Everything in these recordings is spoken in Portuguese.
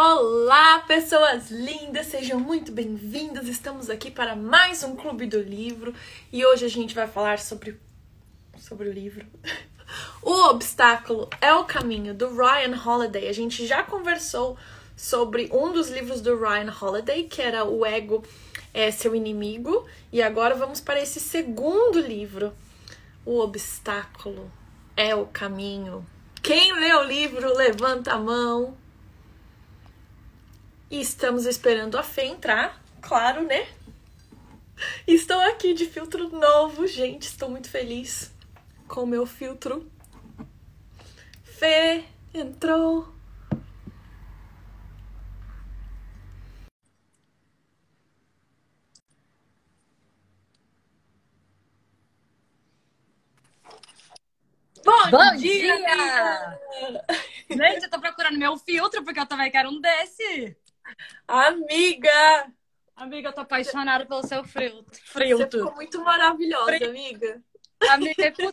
Olá, pessoas lindas, sejam muito bem-vindas. Estamos aqui para mais um Clube do Livro e hoje a gente vai falar sobre sobre o livro. O obstáculo é o caminho do Ryan Holiday. A gente já conversou sobre um dos livros do Ryan Holiday, que era O Ego é Seu Inimigo, e agora vamos para esse segundo livro. O obstáculo é o caminho. Quem lê o livro, levanta a mão. E estamos esperando a Fê entrar, claro, né? Estou aqui de filtro novo, gente. Estou muito feliz com o meu filtro. Fê entrou. Bom, Bom dia! dia! Gente, eu tô procurando meu filtro porque eu também quero um desse. Amiga! Amiga, eu tô apaixonada pelo seu filtro. Você Filtro. ficou muito maravilhosa, Fri- amiga. Amiga, é eu não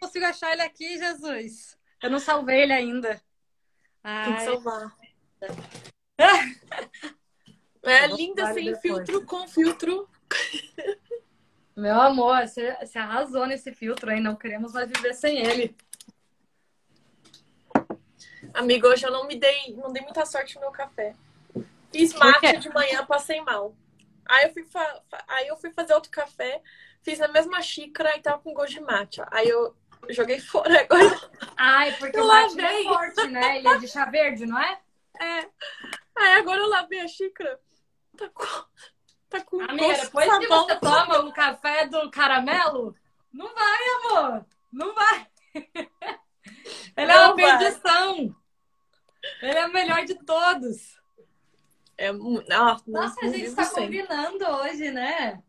consigo achar ele aqui, Jesus. Eu não salvei ele ainda. Tem que Ai, salvar. É linda sem depois. filtro, com filtro. meu amor, você, você arrasou nesse filtro aí. Não queremos mais viver sem ele. Amiga, hoje eu não me dei, não dei muita sorte no meu café. Fiz quê? mate de manhã, passei mal. Aí eu fui, fa- aí eu fui fazer outro café, fiz na mesma xícara e tava com gosto de matcha. Aí eu joguei fora agora. Ai, porque Eu o mate lavei. é forte, né? Ele é de chá verde, não é? É. Aí agora eu lavei a xícara. Tá com, tá com Amiga, gosto de depois que sabão. você toma o café do caramelo, não vai, amor. Não vai. Ele é Não uma vai. perdição. Ele é o melhor de todos. É, ah, Nossa, a gente tá sem. combinando hoje, né?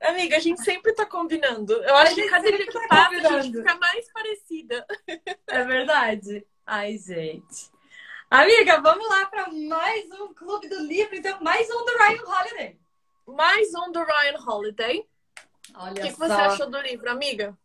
Amiga, a gente sempre tá combinando. Eu acho que cada dia que tá passa a gente fica mais parecida. É verdade. Ai, gente. Amiga, vamos lá para mais um Clube do Livro. Então, mais um do Ryan Holiday. Mais um do Ryan Holiday. Olha O que, que você achou do livro, amiga?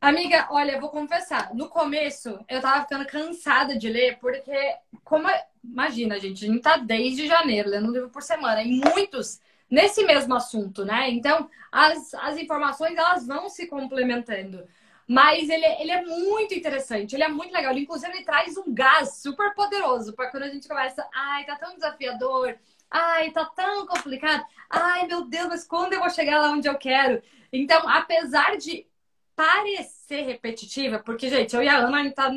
Amiga, olha, eu vou confessar. No começo, eu tava ficando cansada de ler, porque, como. Imagina, gente, a gente tá desde janeiro lendo um livro por semana, e muitos nesse mesmo assunto, né? Então, as, as informações, elas vão se complementando. Mas ele, ele é muito interessante, ele é muito legal. Ele, inclusive, ele traz um gás super poderoso para quando a gente começa. Ai, tá tão desafiador. Ai, tá tão complicado. Ai, meu Deus, mas quando eu vou chegar lá onde eu quero? Então, apesar de parecer repetitiva, porque, gente, eu e a Ana a gente tá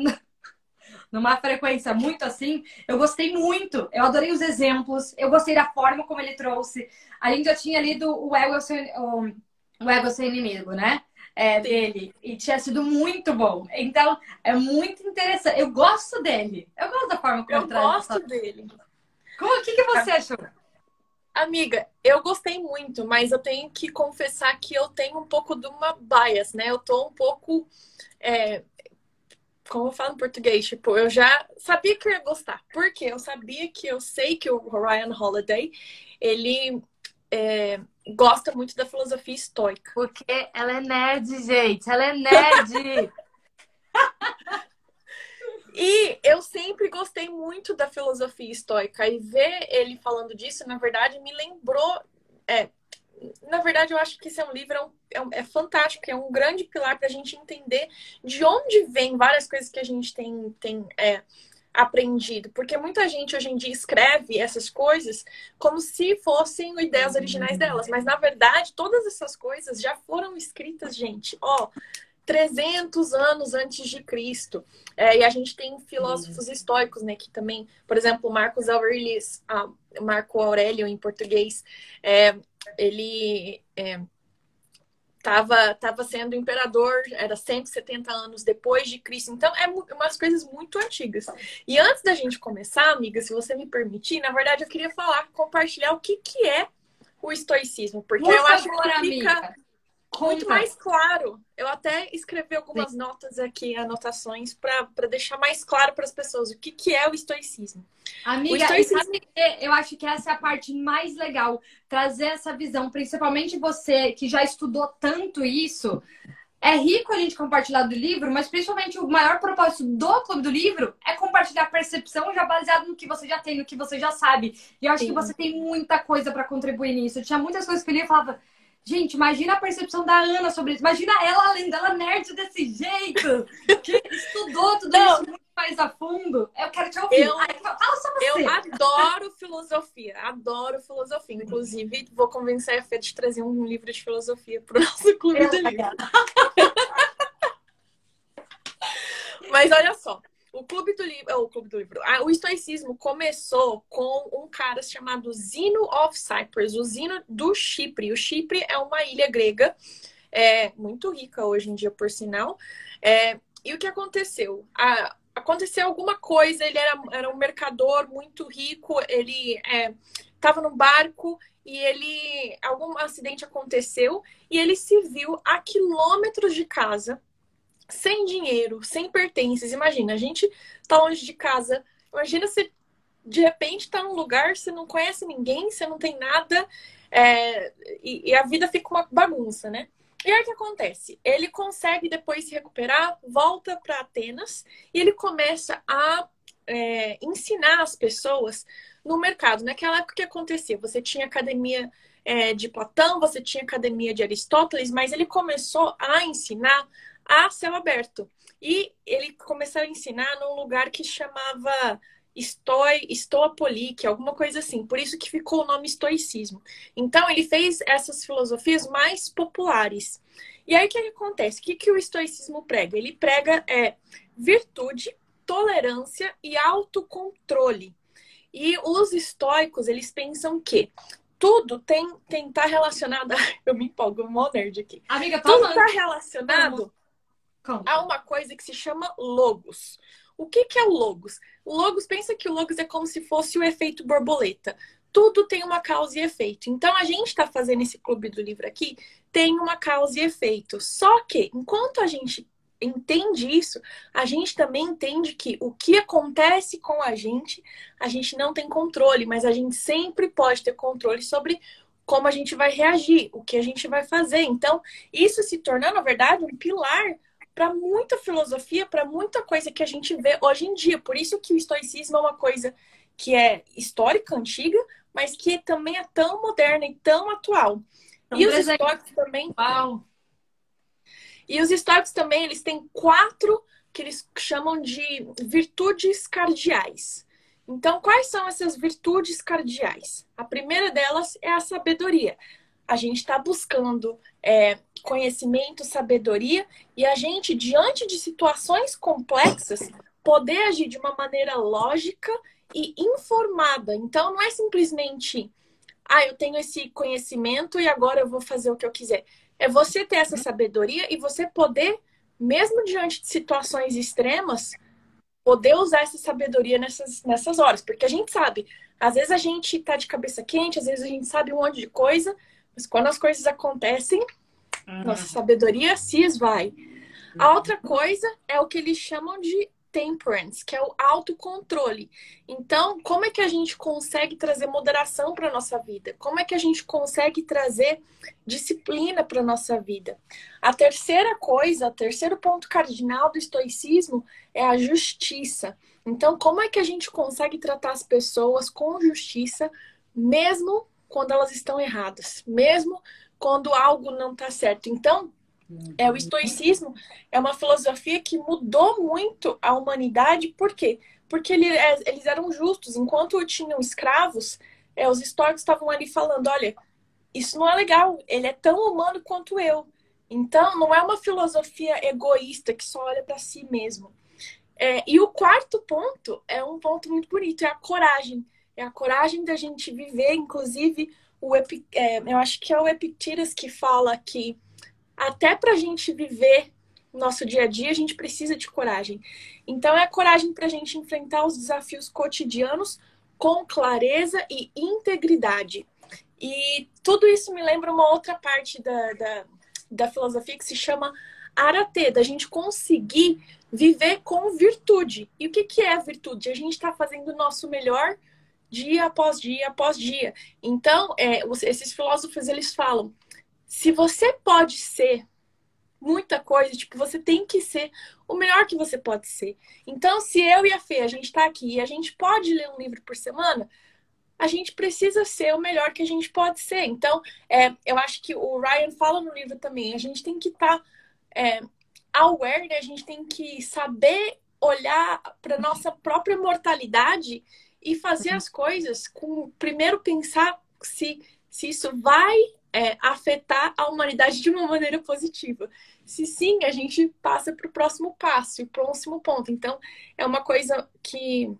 numa frequência muito assim, eu gostei muito. Eu adorei os exemplos, eu gostei da forma como ele trouxe. A gente já tinha lido o Ego, é o seu, o, o Ego seu inimigo, né? É, dele. E tinha sido muito bom. Então, é muito interessante. Eu gosto dele. Eu gosto da forma como Eu ele traz gosto essa- dele. Como, o que, que você achou? Amiga, eu gostei muito, mas eu tenho que confessar que eu tenho um pouco de uma bias, né? Eu tô um pouco. é, como eu falo em português, tipo, eu já sabia que eu ia gostar. Porque eu sabia que eu sei que o Ryan Holiday, ele é, gosta muito da filosofia estoica. Porque ela é nerd, gente. Ela é nerd. E eu sempre gostei muito da filosofia estoica. E ver ele falando disso, na verdade, me lembrou. é, na verdade, eu acho que esse é um livro é, um- é é fantástico, é um grande pilar para a gente entender de onde vem várias coisas que a gente tem, tem é, aprendido. Porque muita gente hoje em dia escreve essas coisas como se fossem ideias originais delas. Mas, na verdade, todas essas coisas já foram escritas, gente, ó, 300 anos antes de Cristo. É, e a gente tem filósofos estoicos, né? Que também, por exemplo, Marcos Aurelius, ah, Marco Aurélio em português, é, ele estava tava sendo imperador, era 170 anos depois de Cristo. Então, é umas coisas muito antigas. E antes da gente começar, amiga, se você me permitir, na verdade, eu queria falar, compartilhar o que, que é o estoicismo. Porque Por eu acho favor, que fica amiga. Muito mais claro. Eu até escrevi algumas notas aqui, anotações, para deixar mais claro para as pessoas o que, que é o estoicismo. Amiga, O estoicismo- eu acho que essa é a parte mais legal. Trazer essa visão, principalmente você que já estudou tanto isso. é rico a gente compartilhar do livro, mas principalmente o maior propósito do Clube do Livro é compartilhar percepção já baseado no que você já tem, no que você já sabe. E eu acho Sim. que você tem muita coisa para contribuir nisso. Eu tinha muitas coisas que eu li e falava, gente, imagina a percepção da Ana sobre isso. Imagina ela, além dela, nerd desse jeito, que estudou tudo Não. isso muito mais a fundo. Eu quero te ouvir. Eu, fala só você. Eu adoro filosofia, adoro filosofia. Inclusive, vou convencer a Fê de trazer um livro de filosofia para o nosso clube eu, do livro. Mas olha só, o Clube do Livro, o Clube do Livro, ah, o estoicismo começou com um cara chamado Zino of Cyprus, o Zino do Chipre. O Chipre é uma ilha grega, é, muito rica hoje em dia, por sinal. É, e o que aconteceu? A, aconteceu alguma coisa, ele era, era um mercador muito rico, ele estava é, no barco e ele algum acidente aconteceu e ele se viu a quilômetros de casa sem dinheiro, sem pertences. Imagina, a gente tá longe de casa. Imagina se de repente tá num lugar, você não conhece ninguém, você não tem nada, é, e, e, a vida fica uma bagunça, né? E aí o que acontece? Ele consegue depois se recuperar, volta para Atenas e ele começa a é, ensinar as pessoas no mercado. Naquela época que acontecia, você tinha academia é, de Platão, você tinha academia de Aristóteles, mas ele começou a ensinar a céu aberto. E ele começou a ensinar num lugar que chamava Estoi, Estoapolique, alguma coisa assim. Por isso que ficou o nome estoicismo. Então, ele fez essas filosofias mais populares. E aí, o que, que acontece? O que, que o estoicismo prega? Ele prega é, virtude, tolerância e autocontrole. E os estoicos, eles pensam que tudo tem tem estar tá relacionado. Eu me empolgo, mó nerd aqui. Amiga, tudo está relacionado Há uma coisa que se chama logos. O que, que é o logos? Logos, pensa que o logos é como se fosse o efeito borboleta. Tudo tem uma causa e efeito. Então, a gente está fazendo esse clube do livro aqui, tem uma causa e efeito. Só que, enquanto a gente entende isso, a gente também entende que o que acontece com a gente, a gente não tem controle, mas a gente sempre pode ter controle sobre como a gente vai reagir, o que a gente vai fazer. Então, isso se torna, na verdade, um pilar para muita filosofia, para muita coisa que a gente vê hoje em dia. Por isso que o estoicismo é uma coisa que é histórica, antiga, mas que também é tão moderna e tão atual. e os estoicos também. Uau. E os estoicos também, eles têm quatro que eles chamam de virtudes cardeais. Então, quais são essas virtudes cardeais? A primeira delas é a sabedoria. A gente está buscando é, conhecimento, sabedoria e a gente, diante de situações complexas, poder agir de uma maneira lógica e informada. Então, não é simplesmente, ah, eu tenho esse conhecimento e agora eu vou fazer o que eu quiser. É você ter essa sabedoria e você poder, mesmo diante de situações extremas, poder usar essa sabedoria nessas, nessas horas. Porque a gente sabe, às vezes a gente tá de cabeça quente, às vezes a gente sabe um monte de coisa, mas quando as coisas acontecem, Uhum. Nossa sabedoria se esvai. A outra coisa é o que eles chamam de temperance, que é o autocontrole. Então, como é que a gente consegue trazer moderação para nossa vida? Como é que a gente consegue trazer disciplina para nossa vida? A terceira coisa, o terceiro ponto cardinal do estoicismo é a justiça. Então, como é que a gente consegue tratar as pessoas com justiça, mesmo quando elas estão erradas, mesmo quando algo não está certo. Então, é o estoicismo é uma filosofia que mudou muito a humanidade. Por quê? Porque ele, é, eles eram justos. Enquanto tinham escravos, é, os estoicos estavam ali falando: olha, isso não é legal. Ele é tão humano quanto eu. Então, não é uma filosofia egoísta que só olha para si mesmo. É, e o quarto ponto é um ponto muito bonito: é a coragem. É a coragem da gente viver, inclusive, o é, eu acho que é o Epictetus que fala que até para a gente viver nosso dia a dia, a gente precisa de coragem. Então, é a coragem para a gente enfrentar os desafios cotidianos com clareza e integridade. E tudo isso me lembra uma outra parte da, da, da filosofia que se chama arate, da gente conseguir viver com virtude. E o que, que é a virtude? A gente está fazendo o nosso melhor dia após dia após dia. Então, é, esses filósofos eles falam: se você pode ser muita coisa. Tipo, você tem que ser o melhor que você pode ser. Então, se eu e a Fê, a gente tá aqui e a gente pode ler um livro por semana, a gente precisa ser o melhor que a gente pode ser. Então, é, eu acho que o Ryan fala no livro também, a gente tem que estar tá, é, aware, né? a gente tem que saber olhar para nossa própria mortalidade e fazer as coisas com primeiro pensar se, se isso vai é, afetar a humanidade de uma maneira positiva. Se sim, a gente passa para o próximo passo, o próximo ponto. Então, é uma coisa que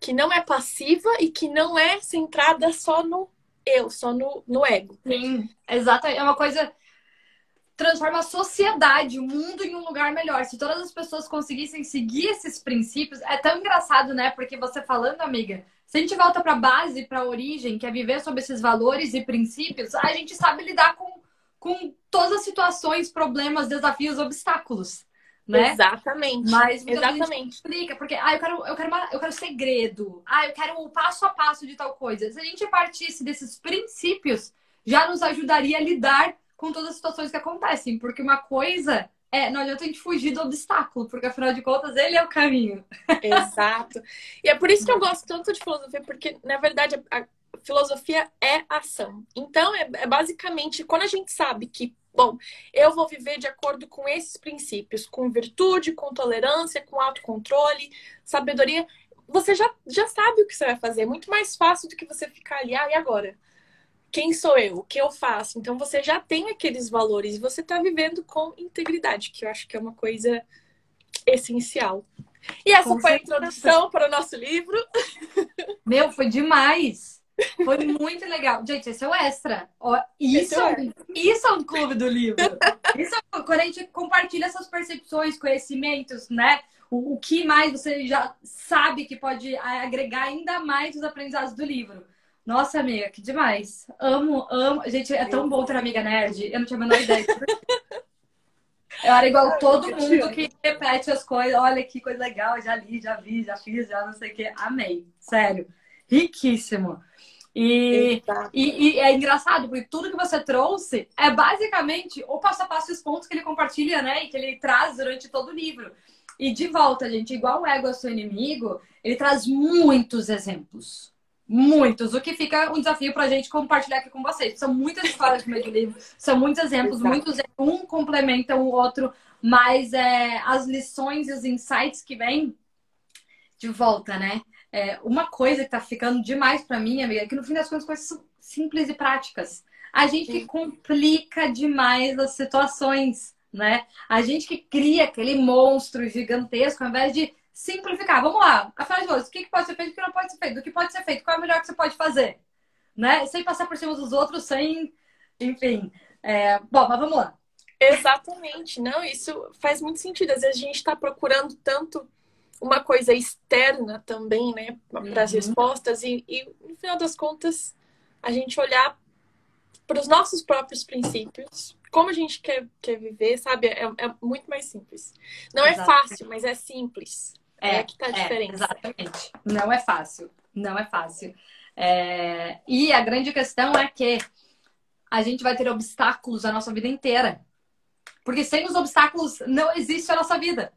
que não é passiva e que não é centrada só no eu, só no, no ego. Sim, exato. É uma coisa transforma a sociedade, o mundo em um lugar melhor. Se todas as pessoas conseguissem seguir esses princípios, é tão engraçado, né? Porque você falando, amiga, se a gente volta para a base, para a origem, que é viver sob esses valores e princípios, a gente sabe lidar com, com todas as situações, problemas, desafios, obstáculos né? Exatamente. Mas exatamente explica, porque ah, eu quero, eu quero, uma, eu quero segredo. Ah, eu quero o passo a passo de tal coisa. Se a gente partisse desses princípios, já nos ajudaria a lidar com todas as situações que acontecem, porque uma coisa é, não adianta a gente fugir do obstáculo, porque afinal de contas ele é o caminho. Exato. E é por isso que eu gosto tanto de filosofia, porque na verdade a filosofia é ação. Então é, é basicamente quando a gente sabe que Bom, eu vou viver de acordo com esses princípios, com virtude, com tolerância, com autocontrole, sabedoria. Você já, já sabe o que você vai fazer. É muito mais fácil do que você ficar ali, ah, e agora? Quem sou eu? O que eu faço? Então você já tem aqueles valores e você está vivendo com integridade, que eu acho que é uma coisa essencial. E essa com foi a introdução para o nosso livro. Meu, foi demais! Foi muito legal. Gente, esse é o extra. Ó, isso, é, é isso é um clube do livro. Isso é quando a gente compartilha essas percepções, conhecimentos, né? O, o que mais você já sabe que pode agregar ainda mais os aprendizados do livro. Nossa, amiga, que demais. Amo, amo. Gente, é tão bom ter amiga nerd. Eu não tinha a menor ideia. Eu era igual todo mundo que repete as coisas. Olha que coisa legal, já li, já vi, já fiz, já não sei o que. Amei. Sério. Riquíssimo. E, e, e, é engraçado, porque tudo que você trouxe é basicamente o passo a passo os pontos que ele compartilha, né? E que ele traz durante todo o livro. E de volta, gente, igual o ego é seu inimigo, ele traz muitos exemplos. Muitos. O que fica um desafio pra gente compartilhar aqui com vocês. São muitas histórias no meio do livro, são muitos exemplos, Exato. muitos um complementa o outro, mas é, as lições e os insights que vêm de volta, né? É, uma coisa que tá ficando demais para mim, amiga, é que no fim das contas coisas são simples e práticas. A gente que complica demais as situações, né? A gente que cria aquele monstro gigantesco ao invés de simplificar. Vamos lá, afinal de contas, o que pode ser feito o que não pode ser feito? Do que pode ser feito? Qual é o melhor que você pode fazer? Né? Sem passar por cima dos outros, sem. Enfim. É... Bom, mas vamos lá. Exatamente. Não, isso faz muito sentido. Às vezes a gente está procurando tanto uma coisa externa também, né, para as uhum. respostas e, e, no final das contas, a gente olhar para os nossos próprios princípios, como a gente quer, quer viver, sabe? É, é muito mais simples. Não exatamente. é fácil, mas é simples. É, é que tá a é, diferença. exatamente. Não é fácil. Não é fácil. É... E a grande questão é que a gente vai ter obstáculos a nossa vida inteira. Porque sem os obstáculos não existe a nossa vida.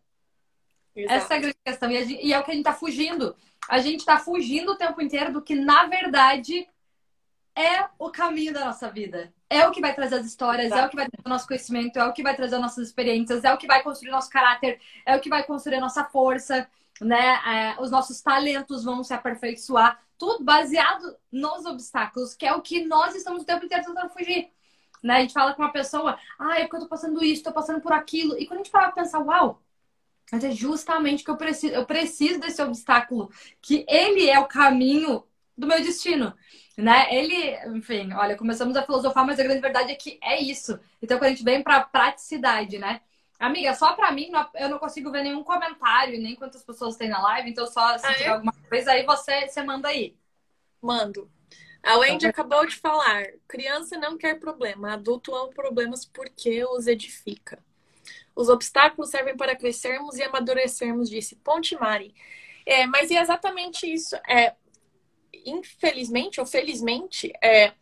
Exato. Essa é a grande questão. E, gente, e, é o que a gente está fugindo. A gente está fugindo o tempo inteiro do que, na verdade, é o caminho da nossa vida. É o que vai trazer as histórias, é o que vai trazer o nosso conhecimento, é o que vai trazer as nossas experiências, é o que vai construir nosso caráter, é o que vai construir a nossa força, né? É, os nossos talentos vão se aperfeiçoar. Tudo baseado nos obstáculos, que é o que nós estamos o tempo inteiro tentando fugir. Né? A gente fala com uma pessoa, ah, é porque eu tô passando isso, tô passando por aquilo. E quando a gente para pensar, uau, mas é justamente que eu preciso, eu preciso desse obstáculo, que ele é o caminho do meu destino, né? Ele, enfim, olha, começamos a filosofar, mas a grande verdade é que é isso. Então, quando a gente vem para praticidade, né? Amiga, só para mim, eu não consigo ver nenhum comentário, nem quantas pessoas tem na live, então só se ah, tiver alguma coisa aí, você, você manda aí. Mando. A Wendy tá acabou de falar: criança não quer problema, adulto ama problemas porque os edifica. Os obstáculos servem para crescermos e amadurecermos, disse Ponte Mari. É, mas é exatamente isso. É, infelizmente ou felizmente, é,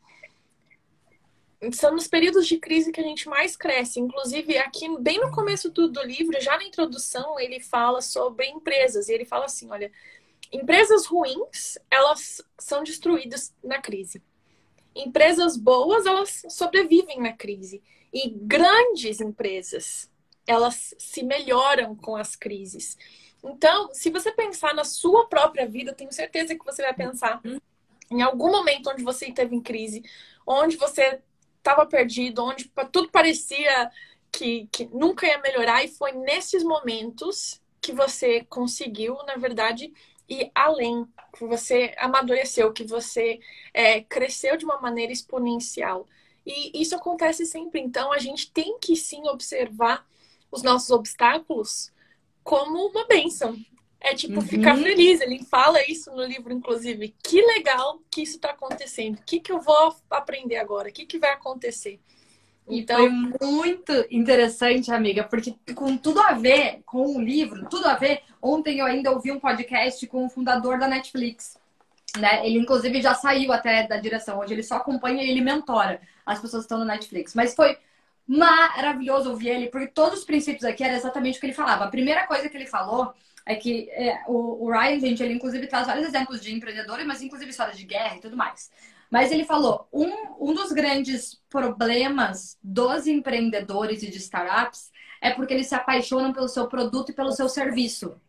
são nos períodos de crise que a gente mais cresce. Inclusive, aqui, bem no começo do, do livro, já na introdução, ele fala sobre empresas. E ele fala assim: olha, empresas ruins, elas são destruídas na crise. Empresas boas, elas sobrevivem na crise. E grandes empresas, elas se melhoram com as crises. Então, se você pensar na sua própria vida, tenho certeza que você vai pensar em algum momento onde você esteve em crise, onde você estava perdido, onde tudo parecia que, que nunca ia melhorar, e foi nesses momentos que você conseguiu, na verdade, ir além, que você amadureceu, que você é, cresceu de uma maneira exponencial. E isso acontece sempre. Então, a gente tem que sim observar os nossos obstáculos como uma bênção. É tipo uhum. ficar feliz. Ele fala isso no livro, inclusive. Que legal que isso está acontecendo. O que, que eu vou aprender agora? O que, que vai acontecer? Então, foi muito interessante, amiga, porque com tudo a ver com o livro, tudo a ver. Ontem eu ainda ouvi um podcast com o fundador da Netflix. Né? Ele, inclusive, já saiu até da direção. Hoje ele só acompanha e ele mentora as pessoas que estão no Netflix. Mas foi maravilhoso ouvir ele, porque todos os princípios aqui era exatamente o que ele falava. A primeira coisa que ele falou é que é, o, o, Ryan, gente, ele inclusive traz vários exemplos de empreendedores, mas inclusive histórias de guerra e tudo mais. Mas ele falou: um, um dos grandes problemas dos empreendedores e de startups é porque eles se apaixonam pelo seu produto e pelo seu serviço,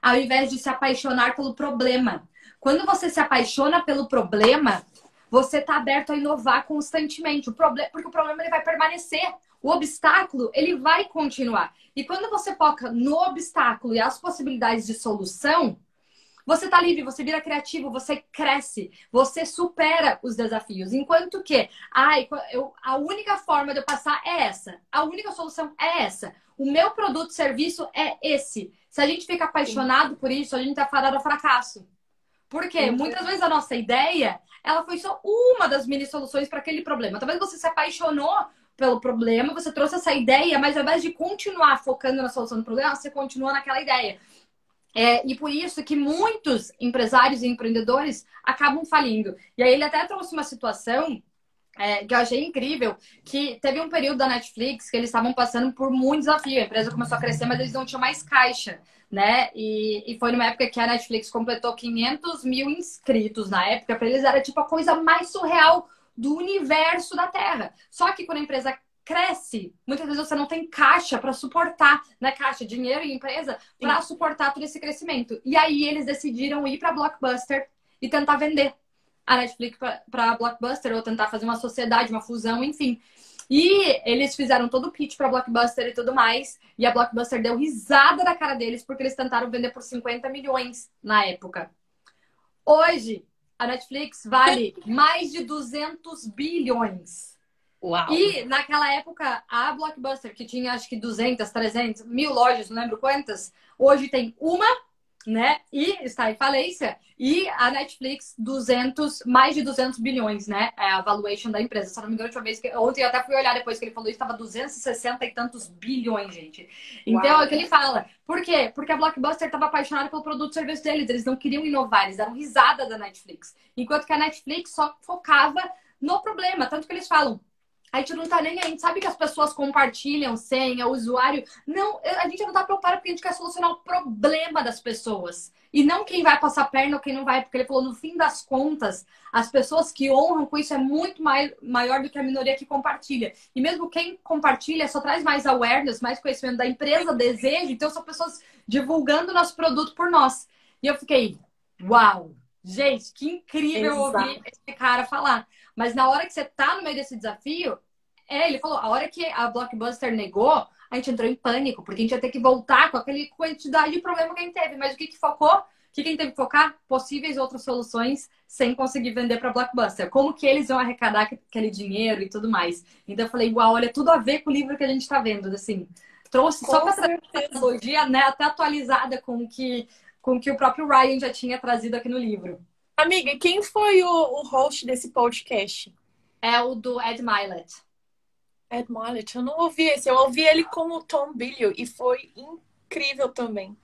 ao invés de se apaixonar pelo problema. Quando você se apaixona pelo problema, você está aberto a inovar constantemente. O problema, porque o problema ele vai permanecer. O obstáculo, ele vai continuar. E quando você foca no obstáculo e as possibilidades de solução, você tá livre, você vira criativo, você cresce, você supera os desafios. Enquanto que, ai, eu, a única forma de eu passar é essa, a única solução é essa. O meu produto, serviço é esse. Se a gente fica apaixonado por isso, a gente tá fadado ao fracasso. Porque muitas vezes a nossa ideia, ela foi só uma das mini soluções para aquele problema. Talvez você se apaixonou pelo problema, você trouxe essa ideia, mas ao invés de continuar focando na solução do problema, você continua naquela ideia. É, e por isso que muitos empresários e empreendedores acabam falindo. E aí ele até trouxe uma situação é, que eu achei incrível, que teve um período da Netflix que eles estavam passando por muito desafio. A empresa começou a crescer, mas eles não tinham mais caixa, né? E, e foi numa época que a Netflix completou 500 mil inscritos na época. Para eles era tipo a coisa mais surreal do universo da Terra. Só que quando a empresa cresce. Muitas vezes você não tem caixa para suportar, né? Caixa, dinheiro e empresa para suportar todo esse crescimento. E aí eles decidiram ir para Blockbuster e tentar vender a Netflix para Blockbuster ou tentar fazer uma sociedade, uma fusão, enfim. E eles fizeram todo o pitch para Blockbuster e tudo mais. E a Blockbuster deu risada da cara deles porque eles tentaram vender por 50 milhões na época. Hoje, a Netflix vale mais de 200 bilhões. Uau. E naquela época, a Blockbuster, que tinha acho que 200, 300, mil lojas, não lembro quantas, hoje tem uma, né? E está em falência. E a Netflix, 200, mais de 200 bilhões, né? É a valuation da empresa. Se não me engano, a última vez que. Ontem eu até fui olhar depois que ele falou isso, estava 260 e tantos bilhões, gente. Então Uau. é o que ele fala. Por quê? Porque a Blockbuster estava apaixonada pelo produto e serviço deles. Eles não queriam inovar, eles deram risada da Netflix. Enquanto que a Netflix só focava no problema. Tanto que eles falam a gente não tá nem aí. A gente sabe que as pessoas compartilham senha, usuário. Não, a gente não tá preocupado porque a gente quer solucionar o problema das pessoas. E não quem vai passar perna ou quem não vai. Porque ele falou, no fim das contas, as pessoas que honram com isso é muito mais, maior do que a minoria que compartilha. E mesmo quem compartilha só traz mais awareness, mais conhecimento da empresa, desejo. Então, são pessoas divulgando nosso produto por nós. E eu fiquei, uau! Gente, que incrível Exato. ouvir esse cara falar. Mas na hora que você tá no meio desse desafio, é, ele falou, a hora que a Blockbuster negou, a gente entrou em pânico, porque a gente ia ter que voltar com aquela quantidade de problema que a gente teve. Mas o que, que focou? O que, que a gente teve que focar? Possíveis outras soluções sem conseguir vender para Blockbuster. Como que eles vão arrecadar aquele dinheiro e tudo mais. Então eu falei, uau, olha, tudo a ver com o livro que a gente está vendo. Assim, trouxe com só para essa tecnologia, né, até atualizada com o que com o que o próprio Ryan já tinha trazido aqui no livro. Amiga, quem foi o, o host desse podcast? É o do Ed Milet. Ed Milet, eu não ouvi esse. Eu ouvi ele com o Tom Billio e foi incrível também.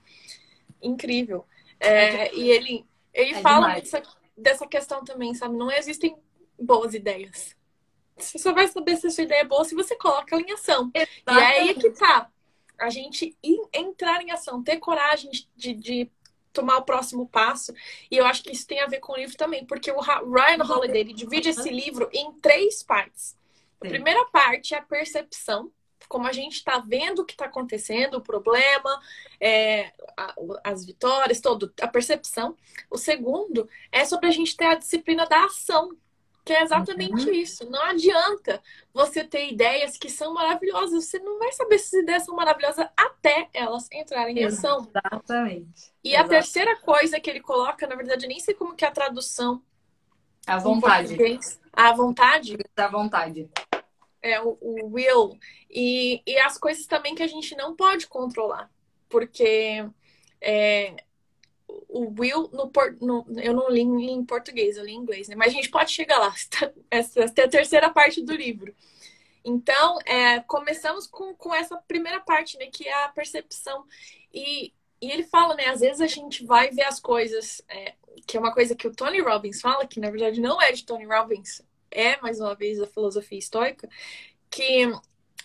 Incrível. É, e ele, ele fala dessa, dessa questão também, sabe? Não existem boas ideias. Você só vai saber se a sua ideia é boa se você coloca ela em ação. Exatamente. E aí é que tá. A gente entrar em ação, ter coragem de, de tomar o próximo passo. E eu acho que isso tem a ver com o livro também, porque o Ryan Holiday ele divide esse livro em três partes. A primeira parte é a percepção, como a gente está vendo o que está acontecendo, o problema, é, a, as vitórias, todo, a percepção. O segundo é sobre a gente ter a disciplina da ação, que é exatamente uhum. isso. Não adianta você ter ideias que são maravilhosas. Você não vai saber se as ideias são maravilhosas até elas entrarem em ação. Exatamente. E a terceira coisa que ele coloca, na verdade, eu nem sei como que é a tradução. A vontade. A vontade? A vontade. É, o, o will. E, e as coisas também que a gente não pode controlar. Porque é, o will no, no, eu não li em português, eu li em inglês, né? Mas a gente pode chegar lá. Essa, essa é a terceira parte do livro. Então, é, começamos com, com essa primeira parte, né? Que é a percepção. E, e ele fala, né? Às vezes a gente vai ver as coisas, é, que é uma coisa que o Tony Robbins fala, que na verdade não é de Tony Robbins, é mais uma vez a filosofia estoica, que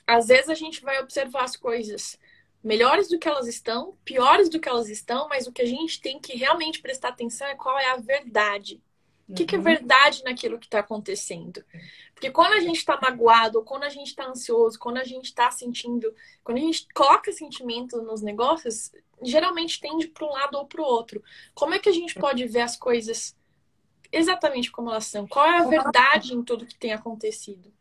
às vezes a gente vai observar as coisas melhores do que elas estão, piores do que elas estão, mas o que a gente tem que realmente prestar atenção é qual é a verdade. O que, que é uhum. verdade naquilo que está acontecendo? Porque quando a gente está magoado, ou quando a gente está ansioso, quando a gente está sentindo, quando a gente coloca sentimento nos negócios, geralmente tende para um lado ou para o outro. Como é que a gente pode ver as coisas exatamente como elas são? Qual é a verdade em tudo que tem acontecido?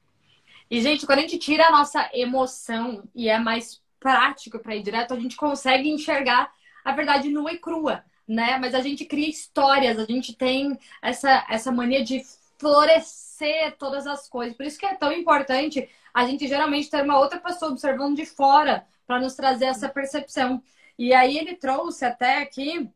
E, gente, quando a gente tira a nossa emoção e é mais prático para ir direto, a gente consegue enxergar a verdade nua e crua, né? Mas a gente cria histórias, a gente tem essa, essa mania de florescer todas as coisas. Por isso que é tão importante a gente geralmente ter uma outra pessoa observando de fora para nos trazer essa percepção. E aí ele trouxe até aqui,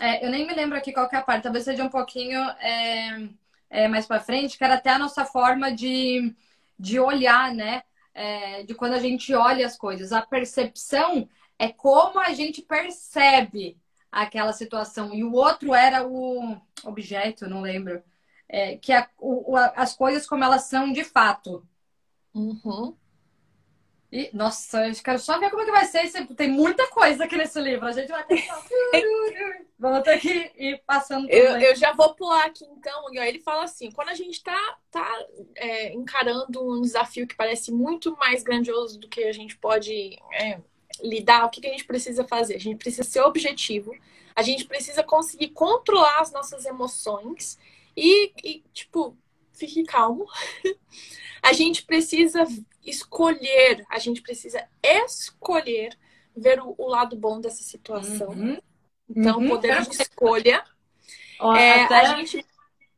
é, eu nem me lembro aqui qual é a parte, talvez seja um pouquinho é, é, mais para frente, que era até a nossa forma de, de olhar, né? É, de quando a gente olha as coisas. A percepção é como a gente percebe aquela situação. E o outro era o objeto, não lembro. É, que a, o, as coisas como elas são de fato. Uhum. E, nossa, eu quero só ver como é que vai ser. Tem muita coisa aqui nesse livro. A gente vai ter que. Vamos ter que ir passando. Eu, eu, já vou pular aqui então. Ele fala assim: quando a gente tá, tá é, encarando um desafio que parece muito mais grandioso do que a gente pode é, lidar, o que, que a gente precisa fazer? A gente precisa ser objetivo, a gente precisa conseguir controlar as nossas emoções e, e tipo, fique calmo. a gente precisa escolher, a gente precisa escolher ver o, o lado bom dessa situação. Uhum. Então, uhum. poder de escolha. Ó, é, até a gente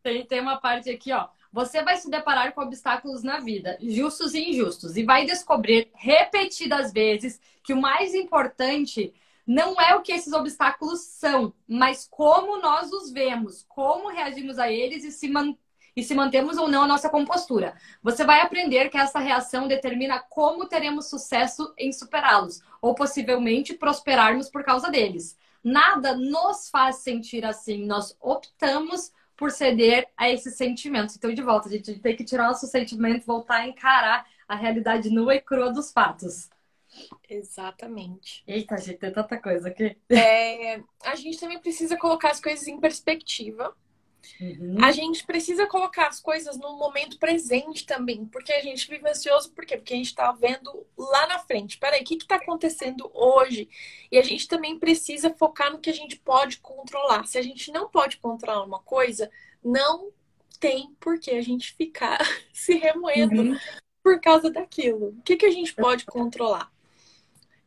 tem, tem uma parte aqui, ó. Você vai se deparar com obstáculos na vida, justos e injustos, e vai descobrir repetidas vezes que o mais importante não é o que esses obstáculos são, mas como nós os vemos, como reagimos a eles e se mantemos e se mantemos ou não a nossa compostura. Você vai aprender que essa reação determina como teremos sucesso em superá-los, ou possivelmente prosperarmos por causa deles. Nada nos faz sentir assim, nós optamos por ceder a esses sentimentos. Então, de volta, a gente tem que tirar nossos sentimentos, voltar a encarar a realidade nua e crua dos fatos. Exatamente. Eita, gente, tem tanta coisa aqui. É, a gente também precisa colocar as coisas em perspectiva Uhum. A gente precisa colocar as coisas no momento presente também, porque a gente vive ansioso, por quê? Porque a gente está vendo lá na frente. Peraí, o que está acontecendo hoje? E a gente também precisa focar no que a gente pode controlar. Se a gente não pode controlar uma coisa, não tem por que a gente ficar se remoendo uhum. por causa daquilo. O que, que a gente pode controlar?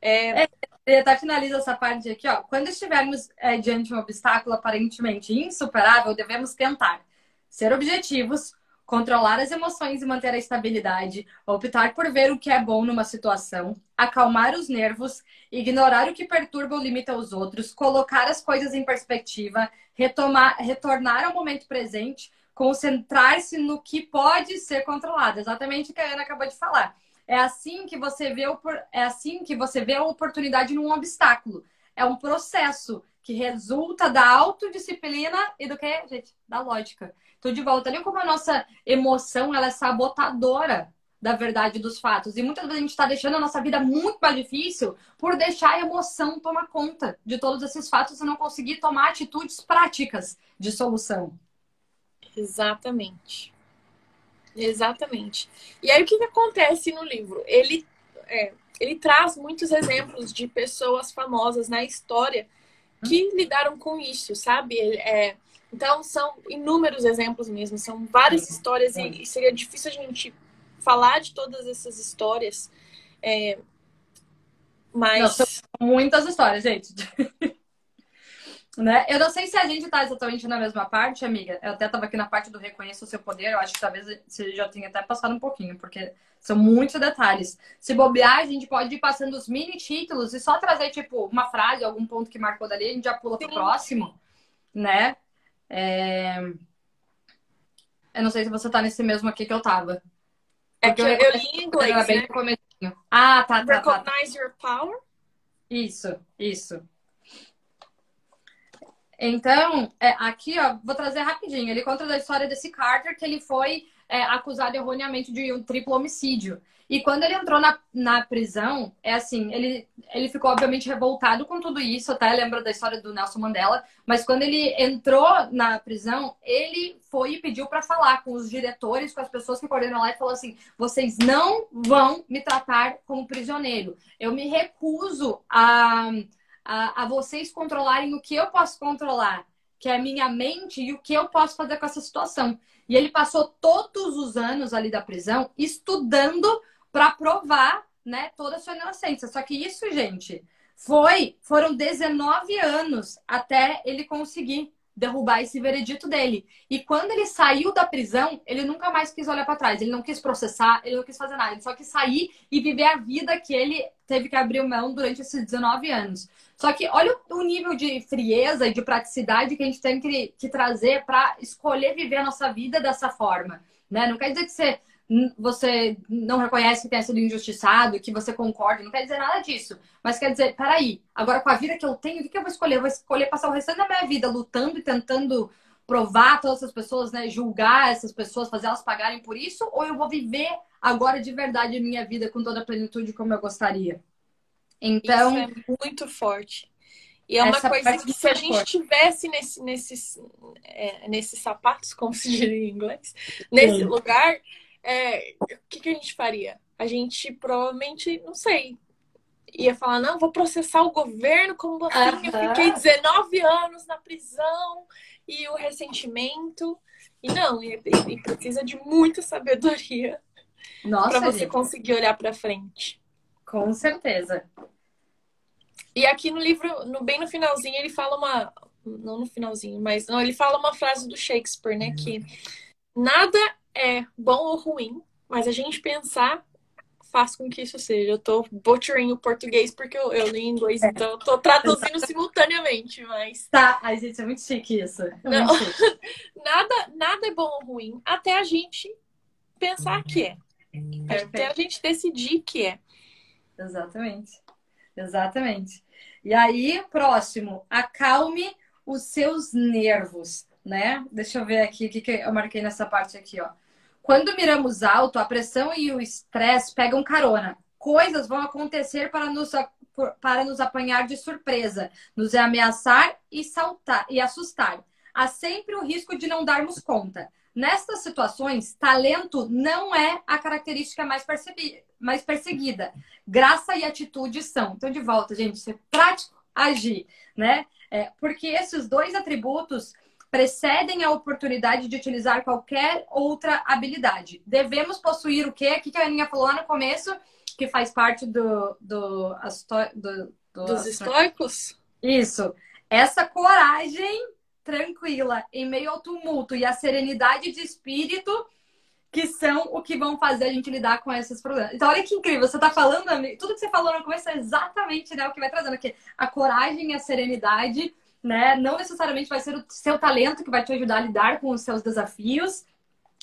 É... é e até finaliza essa parte aqui, ó. Quando estivermos é, diante de um obstáculo aparentemente insuperável, devemos tentar ser objetivos, controlar as emoções e manter a estabilidade, optar por ver o que é bom numa situação, acalmar os nervos, ignorar o que perturba ou limita os outros, colocar as coisas em perspectiva, retomar, retornar ao momento presente, concentrar-se no que pode ser controlado. Exatamente o que a Ana acabou de falar. É assim que você vê é assim que você vê a oportunidade num obstáculo. É um processo que resulta da autodisciplina e do que, gente? Da lógica. Tô de volta. Olha como a nossa emoção ela é sabotadora da verdade dos fatos. E muitas vezes a gente está deixando a nossa vida muito mais difícil por deixar a emoção tomar conta de todos esses fatos e não conseguir tomar atitudes práticas de solução. Exatamente. Exatamente. E aí o que, que acontece no livro? Ele, é, ele traz muitos exemplos de pessoas famosas na história que hum. lidaram com isso, sabe? É, então são inúmeros exemplos mesmo, são várias histórias e, e seria difícil a gente falar de todas essas histórias. É, mas. Não, são muitas histórias, gente. né? Eu não sei se a gente está exatamente na mesma parte, amiga. Eu até estava aqui na parte do reconheça o seu poder. Eu acho que talvez você já tenha até passado um pouquinho, porque são muitos detalhes. Se bobear, a gente pode ir passando os mini títulos e só trazer, tipo, uma frase, algum ponto que marcou dali, a gente já pula Sim. pro próximo, né? É... Eu não sei se você tá nesse mesmo aqui que eu tava. É que eu, eu li em inglês, né? Ah, tá, tá, tá. Recognize tá. your power? Isso, isso. Então, é, aqui, ó, vou trazer rapidinho. Ele conta da história desse Carter, que ele foi é, acusado erroneamente de um triplo homicídio. E quando ele entrou na, na prisão, é assim, ele, ele ficou obviamente revoltado com tudo isso, até lembra da história do Nelson Mandela, mas quando ele entrou na prisão, ele foi e pediu para falar com os diretores, com as pessoas que coordenam lá e falou assim: "Vocês não vão me tratar como prisioneiro. Eu me recuso a a, a vocês controlarem o que eu posso controlar, que é a minha mente e o que eu posso fazer com essa situação". E ele passou todos os anos ali da prisão estudando para provar, né, toda a sua inocência. Só que isso, gente, foi foram 19 anos até ele conseguir derrubar esse veredito dele. E quando ele saiu da prisão, ele nunca mais quis olhar para trás. Ele não quis processar, ele não quis fazer nada. Ele só quis sair e viver a vida que ele teve que abrir mão durante esses 19 anos. Só que olha o nível de frieza e de praticidade que a gente tem que, que trazer para escolher viver a nossa vida dessa forma. Né? Não quer dizer que você você não reconhece que tenha sido injustiçado, que você concorda, não quer dizer nada disso. Mas quer dizer, peraí, agora com a vida que eu tenho, o que eu vou escolher? Eu vou escolher passar o restante da minha vida lutando e tentando provar todas essas pessoas, né? Julgar essas pessoas, fazer elas pagarem por isso? Ou eu vou viver agora de verdade a minha vida com toda a plenitude como eu gostaria? Então. Isso é muito forte. E é uma coisa que se a gente forte. tivesse nesse, nesses, é, nesses sapatos, como se diz em inglês, nesse Sim. lugar, é, o que, que a gente faria? A gente provavelmente, não sei, ia falar, não, vou processar o governo, como assim? Eu fiquei 19 anos na prisão e o ressentimento. E não, e, e precisa de muita sabedoria para você gente. conseguir olhar para frente. Com certeza. E aqui no livro, no, bem no finalzinho, ele fala uma. Não no finalzinho, mas não, ele fala uma frase do Shakespeare, né? Que nada é bom ou ruim, mas a gente pensar faz com que isso seja. Eu tô butchering o português porque eu, eu li em inglês, então eu tô traduzindo simultaneamente, mas. Tá, a gente é muito chique isso. É Não, chique. nada, nada é bom ou ruim até a gente pensar que é. Perfeito. Até a gente decidir que é. Exatamente. Exatamente. E aí, próximo, acalme os seus nervos, né? Deixa eu ver aqui o que, que eu marquei nessa parte aqui, ó. Quando miramos alto, a pressão e o estresse pegam carona. Coisas vão acontecer para nos, para nos apanhar de surpresa, nos ameaçar e saltar e assustar. Há sempre o risco de não darmos conta. Nestas situações, talento não é a característica mais, mais perseguida. Graça e atitude são. Então, de volta, gente, ser prático, agir, né? É, porque esses dois atributos precedem a oportunidade de utilizar qualquer outra habilidade. Devemos possuir o quê? O que a Aninha falou lá no começo, que faz parte do, do, do, do dos estoicos? Isso. Essa coragem tranquila em meio ao tumulto e a serenidade de espírito que são o que vão fazer a gente lidar com esses problemas. Então, olha que incrível, você está falando, tudo que você falou no começo é exatamente né, o que vai trazendo aqui. A coragem e a serenidade né? Não necessariamente vai ser o seu talento que vai te ajudar a lidar com os seus desafios,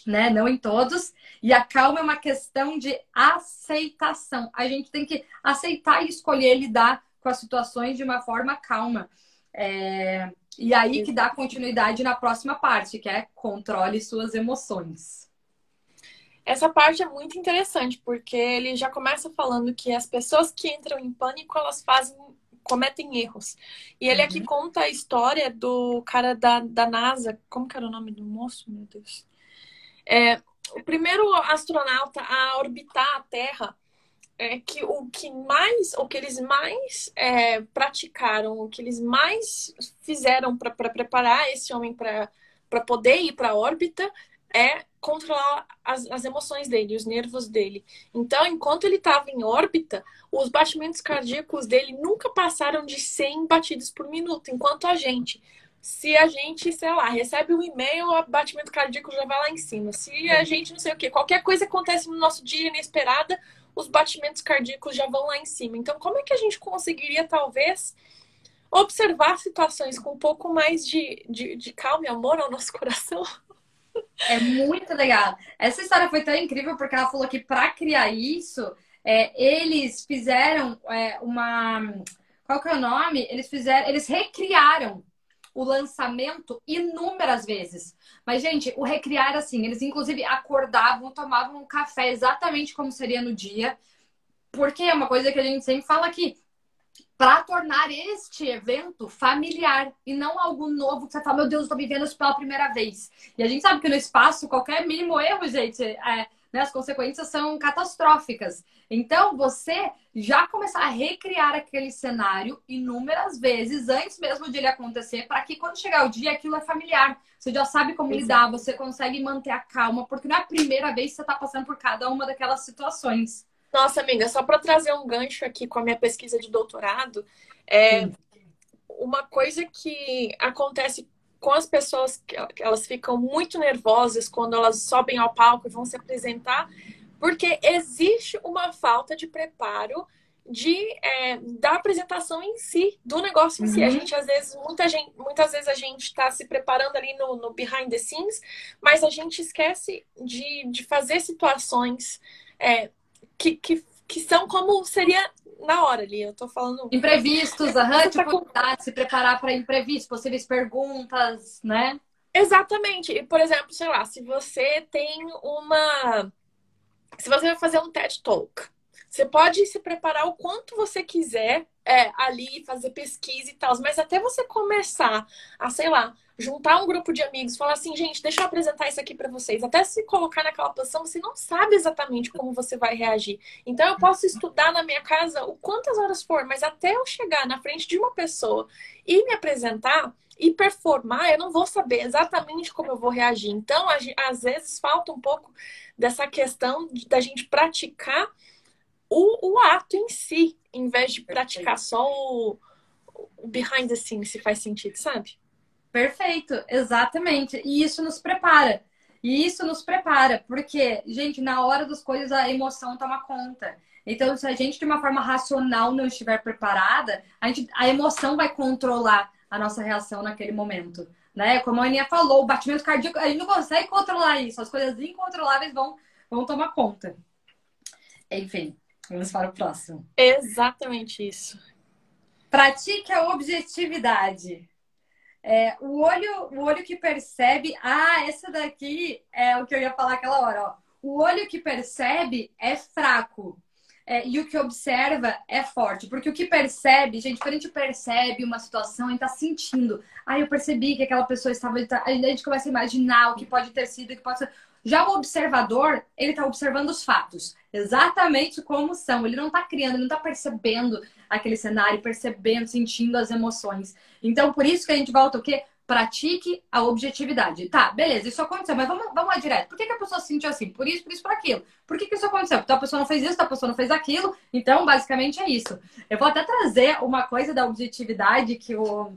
né? Não em todos. E a calma é uma questão de aceitação. A gente tem que aceitar e escolher lidar com as situações de uma forma calma. É... E aí que dá continuidade na próxima parte, que é controle suas emoções. Essa parte é muito interessante, porque ele já começa falando que as pessoas que entram em pânico, elas fazem cometem erros. E ele uhum. aqui conta a história do cara da, da NASA. Como que era o nome do moço, meu Deus? É, o primeiro astronauta a orbitar a Terra é que o que mais, o que eles mais é, praticaram, o que eles mais fizeram para preparar esse homem para poder ir para a órbita é controlar as, as emoções dele, os nervos dele. Então, enquanto ele estava em órbita, os batimentos cardíacos dele nunca passaram de 100 batidos por minuto, enquanto a gente se a gente, sei lá, recebe um e-mail, o batimento cardíaco já vai lá em cima. Se a gente não sei o que, qualquer coisa acontece no nosso dia inesperada, os batimentos cardíacos já vão lá em cima. Então, como é que a gente conseguiria, talvez, observar situações com um pouco mais de, de, de calma e amor ao nosso coração? É muito legal. Essa história foi tão incrível porque ela falou que para criar isso, é, eles fizeram é, uma. Qual que é o nome? Eles fizeram. Eles recriaram o lançamento inúmeras vezes. Mas, gente, o recriar assim, eles inclusive acordavam, tomavam um café exatamente como seria no dia, porque é uma coisa que a gente sempre fala aqui. Para tornar este evento familiar e não algo novo que você fala, meu Deus, estou vivendo isso pela primeira vez. E a gente sabe que no espaço, qualquer mínimo erro, gente, é, né, as consequências são catastróficas. Então, você já começar a recriar aquele cenário inúmeras vezes antes mesmo de ele acontecer, para que quando chegar o dia aquilo é familiar. Você já sabe como Exato. lidar, você consegue manter a calma, porque não é a primeira vez que você está passando por cada uma daquelas situações. Nossa, amiga, só para trazer um gancho aqui com a minha pesquisa de doutorado, é uma coisa que acontece com as pessoas que elas ficam muito nervosas quando elas sobem ao palco e vão se apresentar, porque existe uma falta de preparo de é, da apresentação em si, do negócio em uhum. si. A uhum. gente às vezes, muita gente, muitas vezes a gente está se preparando ali no, no, behind the scenes, mas a gente esquece de, de fazer situações é, que, que, que são como seria na hora ali. Eu tô falando. Imprevistos, aham, tipo, tá, se preparar para imprevistos, possíveis perguntas, né? Exatamente. E, por exemplo, sei lá, se você tem uma. Se você vai fazer um TED Talk, você pode se preparar o quanto você quiser é, ali, fazer pesquisa e tal, mas até você começar a, sei lá, juntar um grupo de amigos, falar assim, gente, deixa eu apresentar isso aqui para vocês. Até se colocar naquela posição, você não sabe exatamente como você vai reagir. Então eu posso estudar na minha casa o quantas horas for, mas até eu chegar na frente de uma pessoa e me apresentar e performar, eu não vou saber exatamente como eu vou reagir. Então, às vezes falta um pouco dessa questão da gente praticar o, o ato em si, em vez de praticar só o, o behind the scenes, se faz sentido, sabe? Perfeito, exatamente. E isso nos prepara. E isso nos prepara, porque, gente, na hora das coisas a emoção toma conta. Então, se a gente de uma forma racional não estiver preparada, a, gente, a emoção vai controlar a nossa reação naquele momento. Né? Como a Aninha falou, o batimento cardíaco, a gente não consegue controlar isso. As coisas incontroláveis vão, vão tomar conta. Enfim, vamos para o próximo. Exatamente isso. Pratique a objetividade. É, o, olho, o olho que percebe. Ah, essa daqui é o que eu ia falar aquela hora. Ó. O olho que percebe é fraco. É, e o que observa é forte. Porque o que percebe, gente, quando a gente percebe uma situação, a gente tá sentindo. Ah, eu percebi que aquela pessoa estava. A gente começa a imaginar o que pode ter sido, o que pode ser. Já o observador, ele está observando os fatos, exatamente como são. Ele não está criando, ele não está percebendo aquele cenário, percebendo, sentindo as emoções. Então, por isso que a gente volta o quê? Pratique a objetividade. Tá, beleza, isso aconteceu, mas vamos, vamos lá direto. Por que, que a pessoa se sentiu assim? Por isso, por isso, por aquilo. Por que, que isso aconteceu? Porque a pessoa não fez isso, a pessoa não fez aquilo. Então, basicamente é isso. Eu vou até trazer uma coisa da objetividade que o,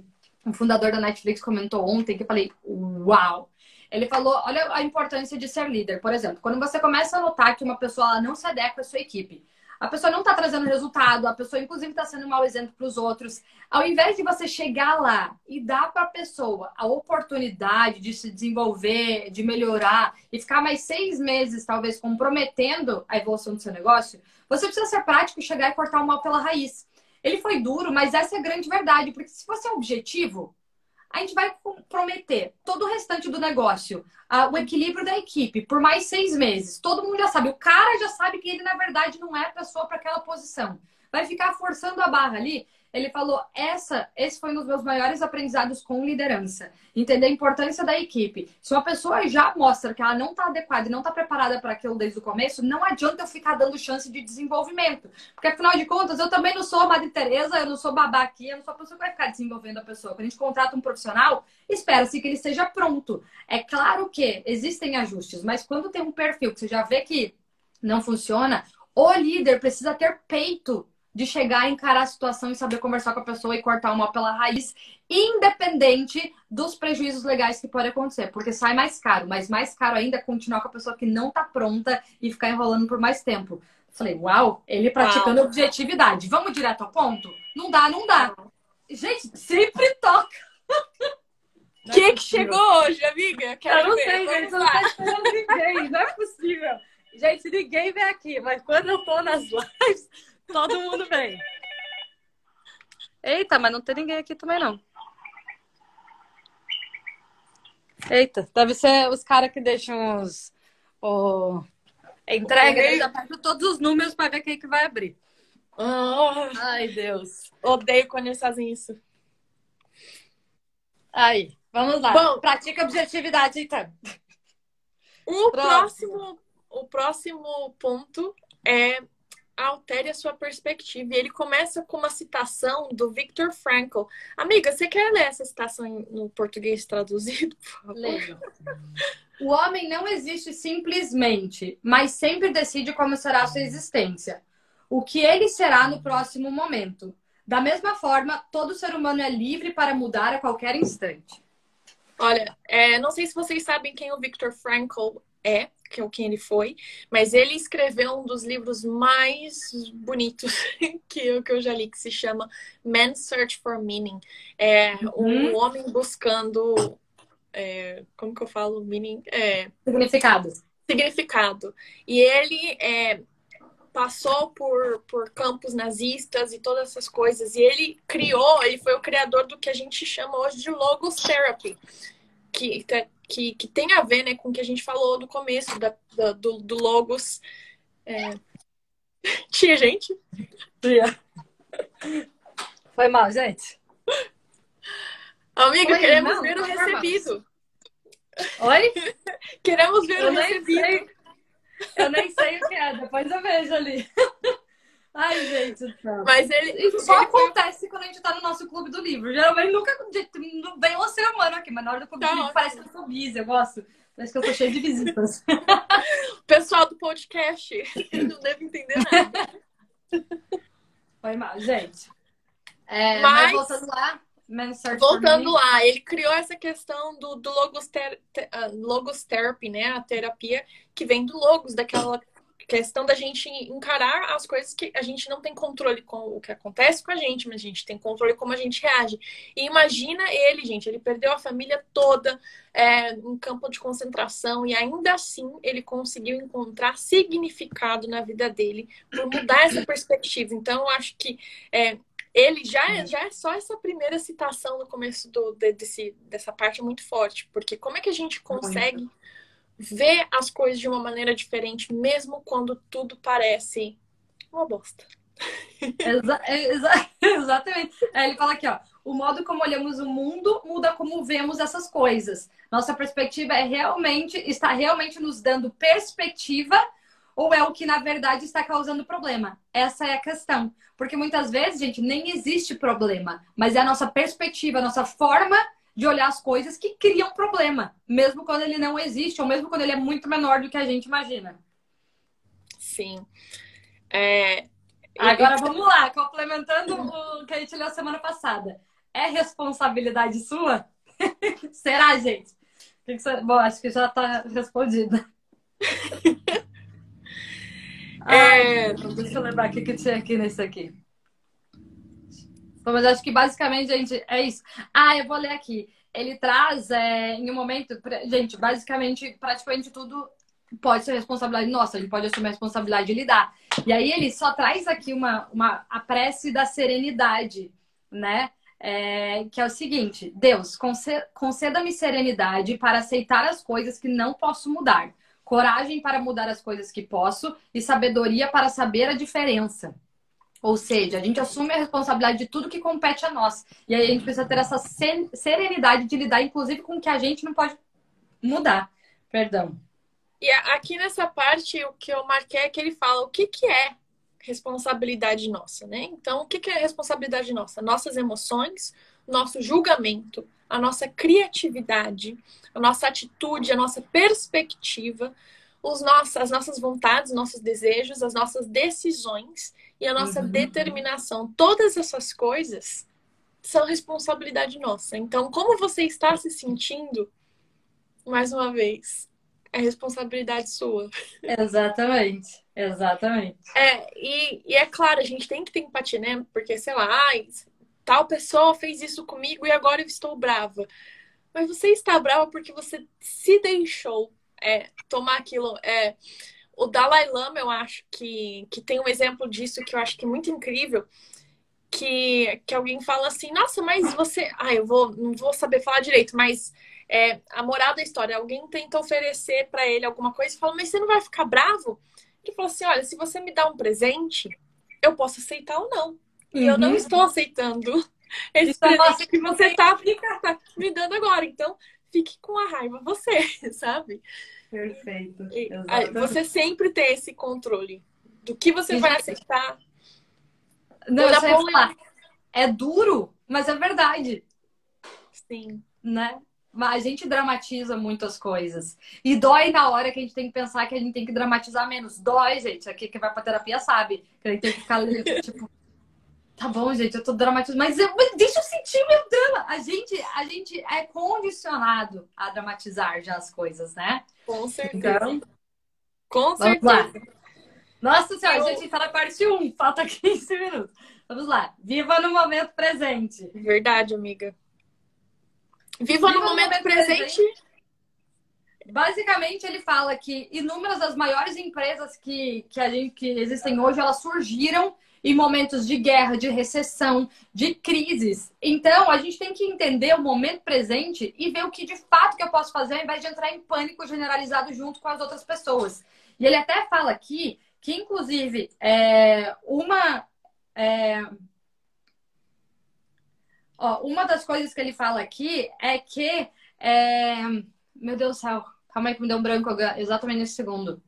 o fundador da Netflix comentou ontem, que eu falei, uau! Ele falou, olha a importância de ser líder. Por exemplo, quando você começa a notar que uma pessoa não se adequa à sua equipe, a pessoa não está trazendo resultado, a pessoa, inclusive, está sendo um mau exemplo para os outros. Ao invés de você chegar lá e dar para a pessoa a oportunidade de se desenvolver, de melhorar e ficar mais seis meses, talvez, comprometendo a evolução do seu negócio, você precisa ser prático e chegar e cortar o mal pela raiz. Ele foi duro, mas essa é a grande verdade, porque se você é objetivo, a gente vai comprometer todo o restante do negócio, o equilíbrio da equipe, por mais seis meses. Todo mundo já sabe, o cara já sabe que ele, na verdade, não é a pessoa para aquela posição. Vai ficar forçando a barra ali ele falou: essa, esse foi um dos meus maiores aprendizados com liderança. Entender a importância da equipe. Se uma pessoa já mostra que ela não está adequada e não está preparada para aquilo desde o começo, não adianta eu ficar dando chance de desenvolvimento. Porque afinal de contas, eu também não sou Madre Teresa, eu não sou babá aqui, eu não sou a pessoa que vai ficar desenvolvendo a pessoa. Quando a gente contrata um profissional, espera-se que ele esteja pronto. É claro que existem ajustes, mas quando tem um perfil que você já vê que não funciona, o líder precisa ter peito de chegar, encarar a situação e saber conversar com a pessoa e cortar o mal pela raiz, independente dos prejuízos legais que podem acontecer, porque sai mais caro, mas mais caro ainda é continuar com a pessoa que não tá pronta e ficar enrolando por mais tempo. Falei, uau, ele praticando uau. objetividade. Vamos direto ao ponto? Não dá, não dá. Gente, sempre toca. O que, é que chegou hoje, amiga? Quero eu não ver. sei, gente. Eu não tô esperando ninguém. Não é possível. Gente, ninguém vem aqui, mas quando eu tô nas lives, Todo mundo vem. Eita, mas não tem ninguém aqui também, não. Eita, deve ser os caras que deixam os. O... Entrega, né? já todos os números para ver quem que vai abrir. Oh, Ai, Deus. Odeio quando eles fazem isso. Aí, vamos lá. Bom, pratica objetividade, então. O próximo, o próximo ponto é altere a sua perspectiva. E ele começa com uma citação do Viktor Frankl. Amiga, você quer ler essa citação no português traduzido, por favor? Leio. O homem não existe simplesmente, mas sempre decide como será a sua existência. O que ele será no próximo momento. Da mesma forma, todo ser humano é livre para mudar a qualquer instante. Olha, é, não sei se vocês sabem quem o Viktor Frankl é, que é o quem ele foi, mas ele escreveu um dos livros mais bonitos que eu, que eu já li, que se chama Man's Search for Meaning. É uhum. um homem buscando. É, como que eu falo? Meaning? É, significado. Significado. E ele é, passou por, por campos nazistas e todas essas coisas, e ele criou, ele foi o criador do que a gente chama hoje de Logos Therapy. Que, que, que tem a ver né, com o que a gente falou no começo da, da do, do, Logos. É... Tinha gente? Tinha. Foi mal, gente. Amiga, Oi, queremos não, ver o recebido. Oi? queremos ver eu o recebido. Sei. Eu nem sei o que é, depois eu vejo ali. Ai, gente. Mas ele. Isso só ele acontece foi... quando a gente tá no nosso clube do livro. Geralmente nunca vem um ser humano aqui, mas na hora do clube tá do livro parece que eu sou busy, eu gosto. Parece que eu tô cheia de visitas. o pessoal do podcast não deve entender nada. Foi mal, gente. É, mas... mas voltando lá. Voltando lá, ele criou essa questão do, do logos, ter, uh, logos therapy, né? A terapia que vem do logos, daquela questão da gente encarar as coisas que a gente não tem controle com o que acontece com a gente, mas a gente tem controle como a gente reage. E imagina ele, gente, ele perdeu a família toda é, em campo de concentração e ainda assim ele conseguiu encontrar significado na vida dele por mudar essa perspectiva. Então, eu acho que é, ele já é, já é só essa primeira citação no começo do, desse, dessa parte muito forte, porque como é que a gente consegue ver as coisas de uma maneira diferente, mesmo quando tudo parece uma bosta. Exa exa exatamente. É, ele fala aqui, ó. O modo como olhamos o mundo muda como vemos essas coisas. Nossa perspectiva é realmente, está realmente nos dando perspectiva ou é o que na verdade está causando problema? Essa é a questão. Porque muitas vezes, gente, nem existe problema, mas é a nossa perspectiva, a nossa forma de olhar as coisas que criam problema, mesmo quando ele não existe, ou mesmo quando ele é muito menor do que a gente imagina. Sim. É... Agora vamos lá, complementando o que a gente leu semana passada. É responsabilidade sua? Será, gente? Bom, acho que já está respondida. é... deixa eu lembrar o que, que tinha aqui nesse aqui. Mas acho que basicamente, gente, é isso. Ah, eu vou ler aqui. Ele traz é, em um momento, gente, basicamente, praticamente tudo pode ser responsabilidade nossa, a gente pode assumir a responsabilidade de lidar. E aí ele só traz aqui uma, uma a prece da serenidade, né? É, que é o seguinte: Deus, conceda-me serenidade para aceitar as coisas que não posso mudar, coragem para mudar as coisas que posso e sabedoria para saber a diferença. Ou seja, a gente assume a responsabilidade de tudo que compete a nós. E aí a gente precisa ter essa serenidade de lidar, inclusive, com o que a gente não pode mudar. Perdão. E aqui nessa parte, o que eu marquei é que ele fala o que, que é responsabilidade nossa, né? Então, o que, que é responsabilidade nossa? Nossas emoções, nosso julgamento, a nossa criatividade, a nossa atitude, a nossa perspectiva, os nossos, as nossas vontades, nossos desejos, as nossas decisões e a nossa uhum. determinação. Todas essas coisas são responsabilidade nossa. Então, como você está se sentindo, mais uma vez, é responsabilidade sua. Exatamente, exatamente. É, e, e é claro, a gente tem que ter empatia, né? Porque, sei lá, ai, tal pessoa fez isso comigo e agora eu estou brava. Mas você está brava porque você se deixou é, tomar aquilo. É, o Dalai Lama, eu acho que, que tem um exemplo disso que eu acho que é muito incrível. Que, que alguém fala assim, nossa, mas você. Ah, eu vou, não vou saber falar direito, mas é, a moral da história, alguém tenta oferecer para ele alguma coisa e fala, mas você não vai ficar bravo? Ele falou assim: olha, se você me dá um presente, eu posso aceitar ou não. E uhum. eu não uhum. estou aceitando esse é presente que você está me dando agora. Então, fique com a raiva você, sabe? Perfeito. você sempre tem esse controle do que você vai aceitar. Não, eu falar. É duro, mas é verdade. Sim. Né? a gente dramatiza muitas coisas. E dói na hora que a gente tem que pensar que a gente tem que dramatizar menos. Dói, gente. Aqui que vai pra terapia sabe. Que a gente tem que ficar, tipo, tá bom, gente, eu tô dramatizando. Mas, eu, mas deixa eu sentir meu drama. A gente, a gente é condicionado a dramatizar já as coisas, né? Com certeza. Então, Com certeza. Nossa senhora, eu... a gente tá na parte 1, falta 15 minutos. Vamos lá. Viva no momento presente. Verdade, amiga. Viva, Viva no, momento, momento presente. presente. Basicamente, ele fala que inúmeras das maiores empresas que, que, a gente, que existem hoje, elas surgiram em momentos de guerra, de recessão, de crises. Então, a gente tem que entender o momento presente e ver o que de fato que eu posso fazer ao invés de entrar em pânico generalizado junto com as outras pessoas. E ele até fala aqui que, inclusive, é, uma. É, Ó, uma das coisas que ele fala aqui é que. É... Meu Deus do céu. Calma aí que me deu um branco exatamente nesse segundo.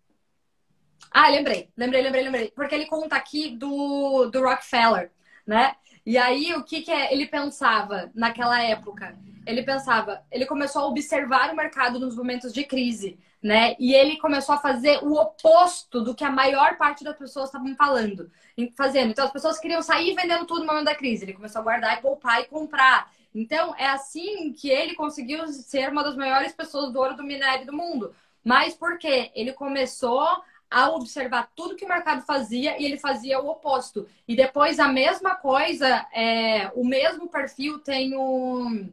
Ah, lembrei, lembrei, lembrei, lembrei. Porque ele conta aqui do, do Rockefeller, né? E aí, o que, que é, ele pensava naquela época? Ele pensava, ele começou a observar o mercado nos momentos de crise, né? E ele começou a fazer o oposto do que a maior parte das pessoas estavam falando fazendo. Então, as pessoas queriam sair vendendo tudo no momento da crise. Ele começou a guardar e poupar e comprar. Então, é assim que ele conseguiu ser uma das maiores pessoas do ouro do minério do mundo. Mas por quê? Ele começou a observar tudo que o mercado fazia e ele fazia o oposto. E depois a mesma coisa, é, o mesmo perfil tem o,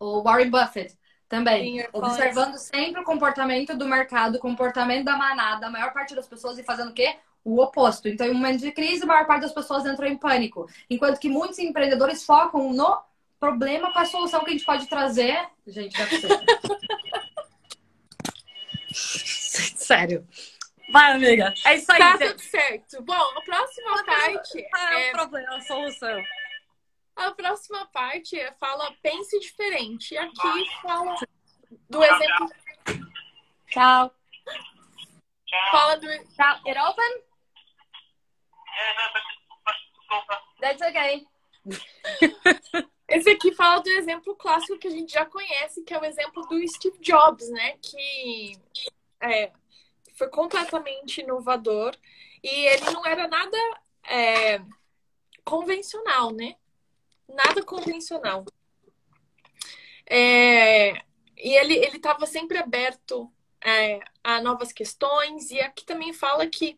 o Warren Buffett também. Sim, observando sempre o comportamento do mercado, o comportamento da manada, a maior parte das pessoas e fazendo o quê? o oposto. Então, em um momento de crise, a maior parte das pessoas entram em pânico. Enquanto que muitos empreendedores focam no problema com a solução que a gente pode trazer. Gente, não é possível. Sério. Vai, amiga. É isso aí. Tá tudo certo. Bom, a próxima parte. Ah, é o problema, a solução. A próxima parte é fala pense diferente. E aqui fala do exemplo. Tchau. Fala do. Tchau. It open? That's okay. Esse aqui fala do exemplo clássico que a gente já conhece, que é o exemplo do Steve Jobs, né? Que é, foi completamente inovador e ele não era nada é, convencional, né? Nada convencional. É, e ele estava sempre aberto é, a novas questões, e aqui também fala que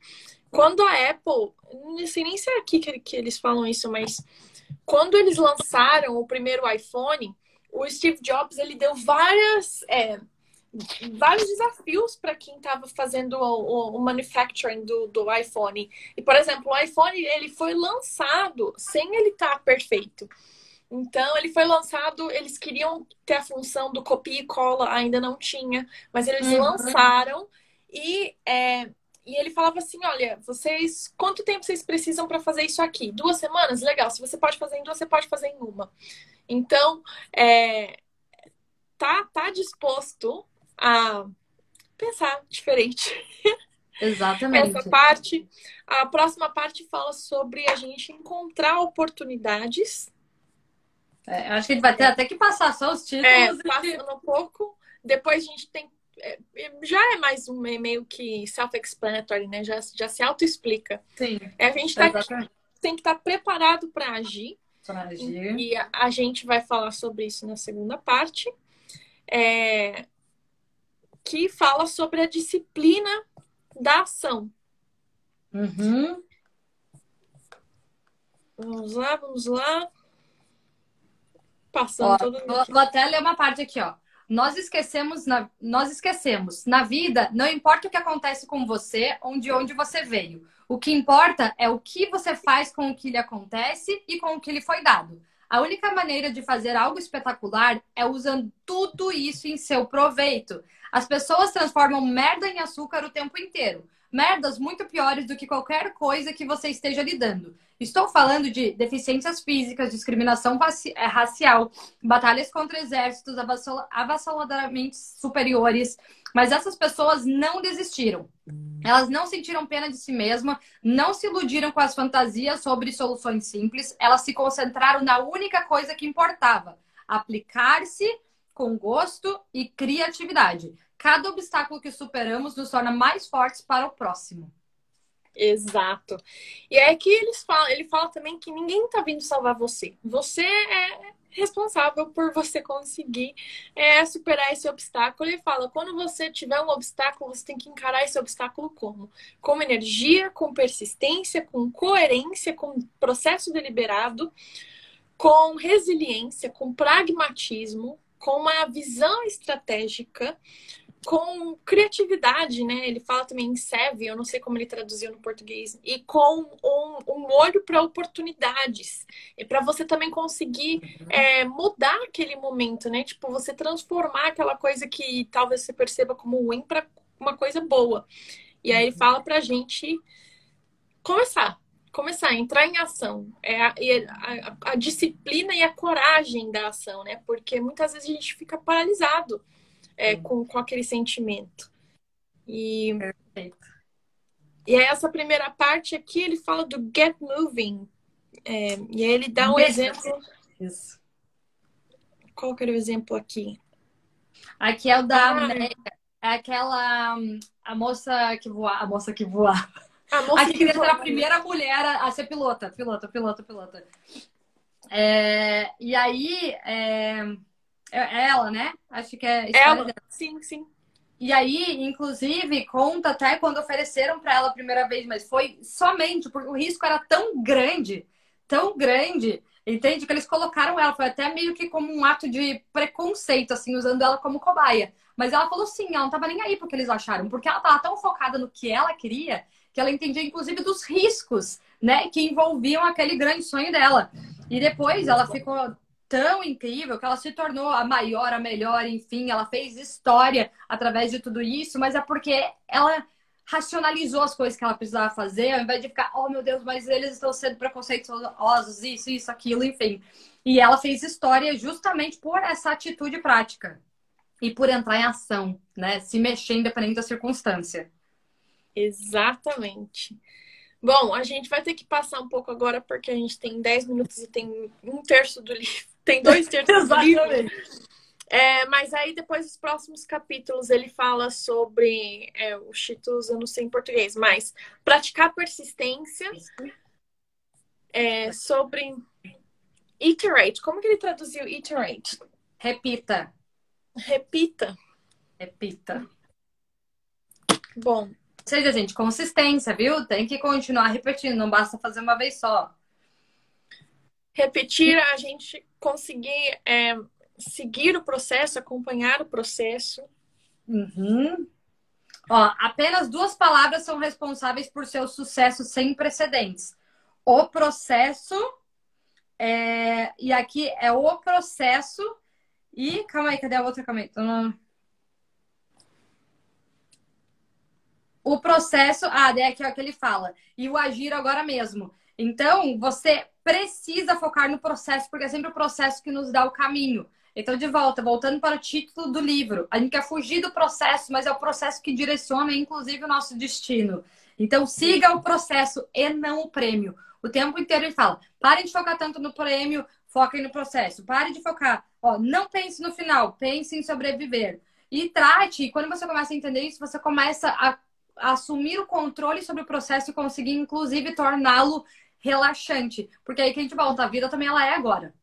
quando a Apple, não sei nem se é aqui que, que eles falam isso, mas quando eles lançaram o primeiro iPhone, o Steve Jobs ele deu várias, é, vários desafios para quem estava fazendo o, o, manufacturing do, do iPhone. E, por exemplo, o iPhone ele foi lançado sem ele estar tá perfeito. Então, ele foi lançado, eles queriam ter a função do copia e cola, ainda não tinha, mas eles uhum. lançaram e, é, e ele falava assim: olha, vocês, quanto tempo vocês precisam para fazer isso aqui? Duas semanas? Legal, se você pode fazer em duas, você pode fazer em uma. Então, é, tá, tá disposto a pensar diferente. Exatamente. Essa parte. A próxima parte fala sobre a gente encontrar oportunidades é, acho que a gente vai ter até que passar só os títulos. É, passando um pouco. Depois a gente tem. É, já é mais um meio que self-explanatory, né? Já, já se auto-explica. Sim. É, a gente tá, tem que estar tá preparado para agir. Para agir. E a, a, gente vai falar sobre isso na segunda parte. É, que fala sobre a disciplina da ação. Uhum. Vamos lá, vamos lá. Passando ó, todo vou, vou até ler uma parte aqui, ó. Nós esquecemos, na, nós esquecemos. Na vida, não importa o que acontece com você ou de onde você veio. O que importa é o que você faz com o que lhe acontece e com o que lhe foi dado. A única maneira de fazer algo espetacular é usando tudo isso em seu proveito. As pessoas transformam merda em açúcar o tempo inteiro merdas muito piores do que qualquer coisa que você esteja lidando. Estou falando de deficiências físicas, discriminação é, racial, batalhas contra exércitos avassaladoramente superiores. Mas essas pessoas não desistiram. Elas não sentiram pena de si mesmas, não se iludiram com as fantasias sobre soluções simples. Elas se concentraram na única coisa que importava: aplicar-se com gosto e criatividade. Cada obstáculo que superamos nos torna mais fortes para o próximo. Exato. E é que eles falam, ele fala também que ninguém está vindo salvar você. Você é responsável por você conseguir é, superar esse obstáculo. Ele fala: quando você tiver um obstáculo, você tem que encarar esse obstáculo como? Com energia, com persistência, com coerência, com processo deliberado, com resiliência, com pragmatismo, com uma visão estratégica com criatividade, né? Ele fala também em seve, eu não sei como ele traduziu no português, e com um, um olho para oportunidades. E para você também conseguir uhum. é, mudar aquele momento, né? Tipo, você transformar aquela coisa que talvez você perceba como ruim para uma coisa boa. E aí ele uhum. fala pra gente começar. Começar, entrar em ação. É a, a, a disciplina e a coragem da ação, né? Porque muitas vezes a gente fica paralisado é, com, com aquele sentimento. E, Perfeito. e aí essa primeira parte aqui, ele fala do get moving. É, e aí ele dá um exemplo. Isso. Qual que era o exemplo aqui? Aqui é o da ah, é aquela a moça que voa, a moça que voa. A moça Aqui que queria ser a primeira mulher a, ser pilota, pilota, pilota, pilota. É, e aí é, é ela, né? Acho que é. Ela, dela. sim, sim. E aí, inclusive, conta até quando ofereceram para ela a primeira vez, mas foi somente porque o risco era tão grande, tão grande, entende? Que eles colocaram ela, foi até meio que como um ato de preconceito, assim, usando ela como cobaia. Mas ela falou sim, ela não tava nem aí porque eles acharam, porque ela tava tão focada no que ela queria, que ela entendia, inclusive, dos riscos, né, que envolviam aquele grande sonho dela. E depois ela ficou tão incrível que ela se tornou a maior, a melhor, enfim, ela fez história através de tudo isso, mas é porque ela racionalizou as coisas que ela precisava fazer, ao invés de ficar, oh meu Deus, mas eles estão sendo preconceituosos, isso, isso, aquilo, enfim. E ela fez história justamente por essa atitude prática e por entrar em ação, né? Se mexer independente da circunstância. Exatamente. Bom, a gente vai ter que passar um pouco agora porque a gente tem 10 minutos e tem um terço do livro tem dois terços do livro. É, mas aí depois os próximos capítulos ele fala sobre é, o Cheetos, eu não sei em português, mas praticar persistência, é, sobre iterate. Como que ele traduziu iterate? Repita. Repita. Repita. Bom. Seja, gente, consistência, viu? Tem que continuar repetindo, não basta fazer uma vez só. Repetir a gente conseguir é, seguir o processo, acompanhar o processo. Uhum. Ó, apenas duas palavras são responsáveis por seu sucesso sem precedentes. O processo é... e aqui é o processo e calma aí, cadê a outra? Calma aí. Tô no... O processo, ah, é aqui ó, que ele fala. E o agir agora mesmo. Então, você precisa focar no processo, porque é sempre o processo que nos dá o caminho. Então, de volta, voltando para o título do livro, a gente quer fugir do processo, mas é o processo que direciona, inclusive, o nosso destino. Então, siga o processo e não o prêmio. O tempo inteiro ele fala: parem de focar tanto no prêmio, foquem no processo. Pare de focar. Ó, não pense no final, pense em sobreviver. E trate, quando você começa a entender isso, você começa a assumir o controle sobre o processo e conseguir, inclusive, torná-lo relaxante. Porque aí que a gente volta, a vida também ela é agora.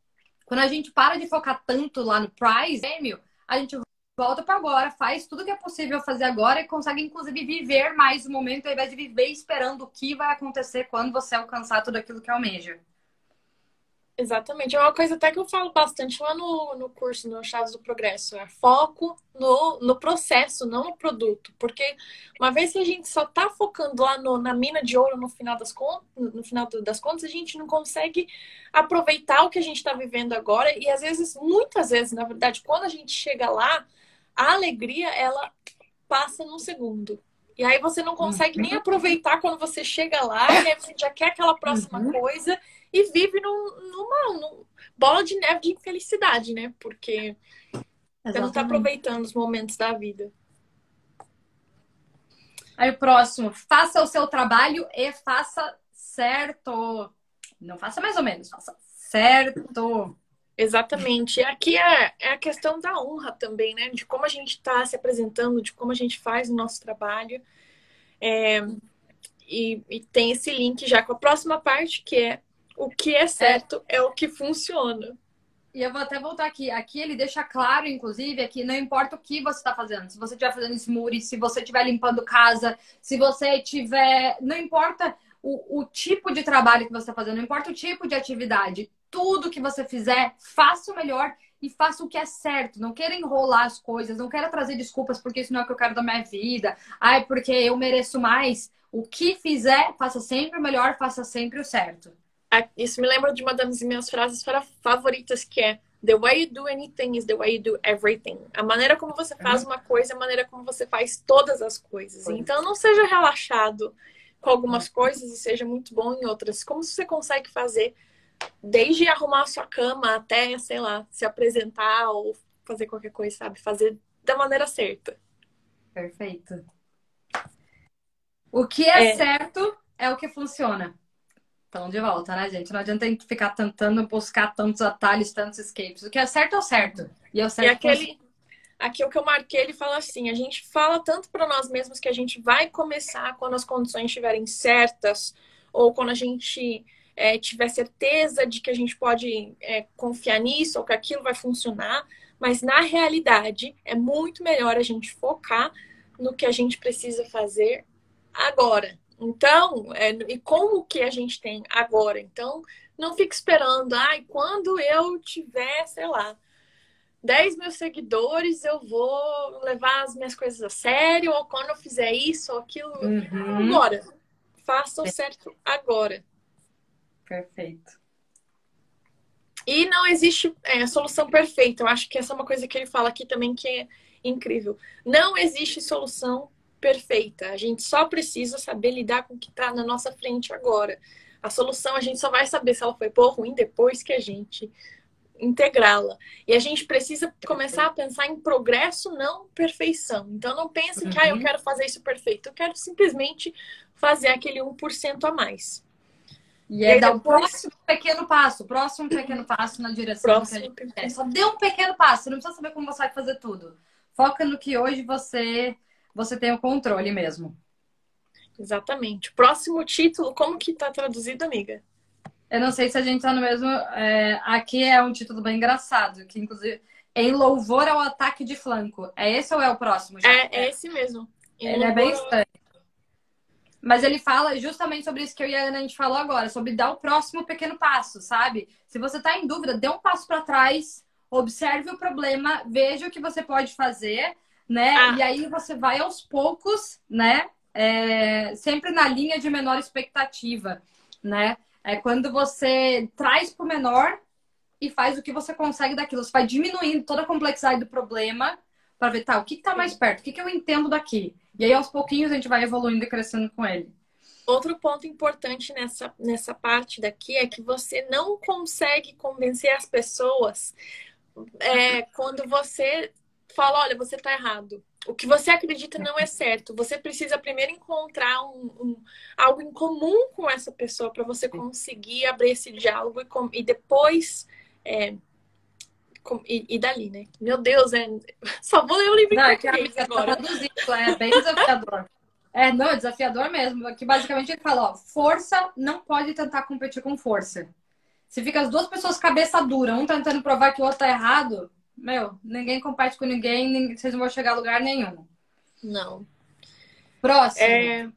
Quando a gente para de focar tanto lá no prize, prêmio, a gente volta para agora, faz tudo que é possível fazer agora e consegue, inclusive, viver mais o momento ao invés de viver esperando o que vai acontecer quando você alcançar tudo aquilo que almeja. Exatamente. É uma coisa até que eu falo bastante lá no, no curso, no Chaves do Progresso. É foco no, no processo, não no produto. Porque uma vez que a gente só tá focando lá no, na mina de ouro no final das contas, no final das contas, a gente não consegue aproveitar o que a gente está vivendo agora. E às vezes, muitas vezes, na verdade, quando a gente chega lá, a alegria, ela passa num segundo. E aí você não consegue nem uhum. aproveitar quando você chega lá, e aí você já quer aquela próxima uhum. coisa e vive num, numa, numa bola de neve de infelicidade, né? Porque Exatamente. você não está aproveitando os momentos da vida. Aí o próximo, faça o seu trabalho e faça certo. Não faça mais ou menos, faça certo. Exatamente. E aqui é, é a questão da honra também, né? De como a gente está se apresentando, de como a gente faz o nosso trabalho. É, e, e, tem esse link já com a próxima parte, que é o que é certo é, é o que funciona. E eu vou até voltar aqui. Aqui ele deixa claro, inclusive, que não importa o que você está fazendo. Se você estiver fazendo smoothie, se você estiver limpando casa, se você estiver. Não importa o, o tipo de trabalho que você está fazendo, não importa o tipo de atividade. Tudo que você fizer, faça o melhor e faça o que é certo. Não queira enrolar as coisas, não queira trazer desculpas porque isso não é o que eu quero da minha vida. Ai, porque eu mereço mais. O que fizer, faça sempre o melhor, faça sempre o certo. Isso me lembra de uma das minhas frases favoritas, que é The way you do anything is the way you do everything. A maneira como você faz uma coisa é a maneira como você faz todas as coisas. Então não seja relaxado com algumas coisas e seja muito bom em outras. Como você consegue fazer desde arrumar a sua cama até, sei lá, se apresentar ou fazer qualquer coisa, sabe? Fazer da maneira certa. Perfeito. O que é, é. certo é o que funciona. Então, de volta, né, gente? Não adianta a gente ficar tentando buscar tantos atalhos, tantos escapes. O que é certo é o certo. E é o certo. E aquele, aqui o que eu marquei, ele fala assim: a gente fala tanto para nós mesmos que a gente vai começar quando as condições estiverem certas, ou quando a gente é, tiver certeza de que a gente pode é, confiar nisso ou que aquilo vai funcionar. Mas na realidade, é muito melhor a gente focar no que a gente precisa fazer agora. Então, é, e como que a gente tem agora? Então, não fique esperando, ai, quando eu tiver, sei lá, 10 mil seguidores, eu vou levar as minhas coisas a sério, ou quando eu fizer isso ou aquilo. Uhum. Agora. Faça o certo agora. Perfeito. E não existe é, solução perfeita. Eu acho que essa é uma coisa que ele fala aqui também que é incrível. Não existe solução perfeita. A gente só precisa saber lidar com o que está na nossa frente agora. A solução a gente só vai saber se ela foi boa ou ruim depois que a gente integrá-la. E a gente precisa começar a pensar em progresso, não perfeição. Então não pense uhum. que ah, eu uhum. quero fazer isso perfeito. Eu quero simplesmente fazer aquele 1% a mais. E é dar o próximo pequeno passo, próximo pequeno passo na direção próximo que a gente quer. Só dê um pequeno passo, não precisa saber como você vai fazer tudo. Foca no que hoje você você tem o controle mesmo. Exatamente. Próximo título, como que tá traduzido, amiga? Eu não sei se a gente tá no mesmo. É, aqui é um título bem engraçado, que inclusive em louvor ao ataque de flanco. É esse ou é o próximo? É, é esse mesmo. Em ele louvor... é bem estranho. Mas ele fala justamente sobre isso que eu e a Ana a gente falou agora, sobre dar o próximo pequeno passo, sabe? Se você tá em dúvida, dê um passo para trás, observe o problema, veja o que você pode fazer né? Ah. E aí você vai aos poucos, né? É, sempre na linha de menor expectativa, né? É quando você traz para o menor e faz o que você consegue daquilo. Você vai diminuindo toda a complexidade do problema para ver, tá, o que está mais perto? O que, que eu entendo daqui? E aí, aos pouquinhos, a gente vai evoluindo e crescendo com ele. Outro ponto importante nessa, nessa parte daqui é que você não consegue convencer as pessoas é, quando você fala, olha, você está errado. O que você acredita não é certo. Você precisa primeiro encontrar um, um algo em comum com essa pessoa para você conseguir abrir esse diálogo e, e depois é, e, e, dali, né? Meu Deus, é... só vou ler o livro não, em português é agora. Traduzido, é bem desafiador. É, não, é desafiador mesmo. Que basicamente ele fala, ó, força não pode tentar competir com força. Se fica as duas pessoas cabeça dura, um tentando provar que o outro tá errado, meu, ninguém compete com ninguém, ninguém vocês não vão chegar a lugar nenhum. Não. Próximo. É...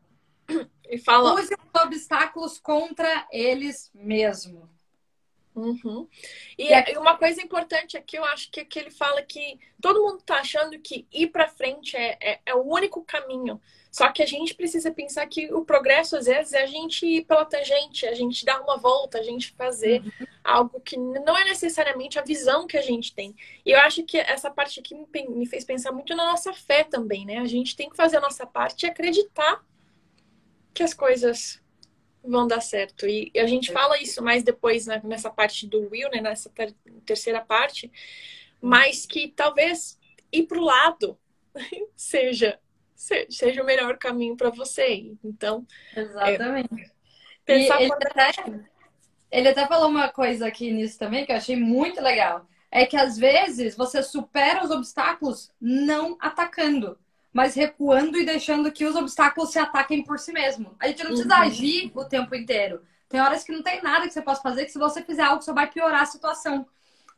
E fala... Use os obstáculos contra eles mesmos. Uhum. E, é, uma coisa importante aqui, eu acho que, é que ele fala que todo mundo tá achando que ir para frente é, é, é, o único caminho. Só que a gente precisa pensar que o progresso, às vezes, é a gente ir pela tangente, a gente dar uma volta, a gente fazer uhum. algo que não é necessariamente a visão que a gente tem. E eu acho que essa parte aqui me, me fez pensar muito na nossa fé também, né? A gente tem que fazer a nossa parte e acreditar que as coisas vão dar certo. E a gente é. fala isso mais depois né, nessa parte do Will, né, nessa ter terceira parte, mas que talvez ir para o lado seja seja o melhor caminho para você. Então, exatamente. É, ele, até, ele até falou uma coisa aqui nisso também que eu achei muito legal. É que às vezes você supera os obstáculos não atacando mas recuando e deixando que os obstáculos se ataquem por si mesmo. A gente não precisa uhum. agir o tempo inteiro. Tem horas que não tem nada que você possa fazer, que se você fizer algo, só vai piorar a situação.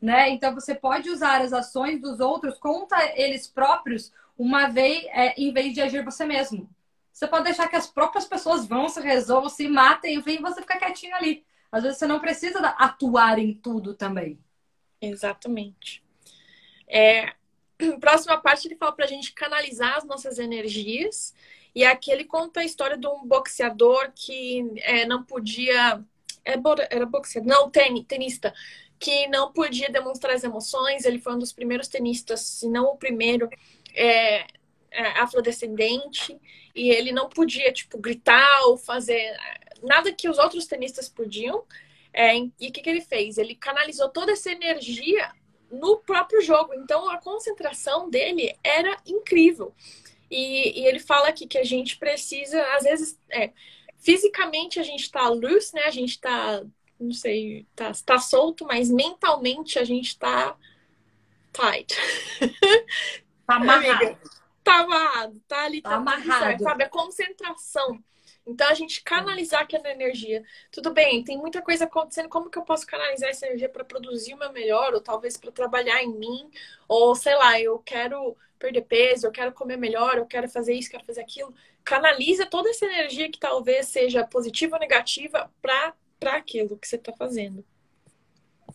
Né? Então você pode usar as ações dos outros contra eles próprios uma vez, é, em vez de agir você mesmo. Você pode deixar que as próprias pessoas vão, se resolvam, se matem, enfim, você fica quietinho ali. Às vezes você não precisa atuar em tudo também. Exatamente. É, próxima parte ele fala pra gente canalizar as nossas energias. E aqui ele conta a história de um boxeador que é, não podia. É, era boxeador? Não, ten, tenista. Que não podia demonstrar as emoções. Ele foi um dos primeiros tenistas, se não o primeiro, é, é, afrodescendente. E ele não podia, tipo, gritar ou fazer nada que os outros tenistas podiam. É, e o que, que ele fez? Ele canalizou toda essa energia no próprio jogo. Então a concentração dele era incrível. E, e ele fala aqui que a gente precisa, às vezes, é, fisicamente a gente tá loose, né? A gente tá, não sei, tá, tá solto, mas mentalmente a gente tá tight. Tá amarrado. tá amarrado, tá ali, tá, tá amarrado. sabe? A concentração. Então, a gente canalizar aquela energia. Tudo bem, tem muita coisa acontecendo. Como que eu posso canalizar essa energia para produzir o meu melhor? Ou talvez para trabalhar em mim? Ou, sei lá, eu quero perder peso, eu quero comer melhor, eu quero fazer isso, quero fazer aquilo. Canaliza toda essa energia que talvez seja positiva ou negativa para aquilo que você está fazendo.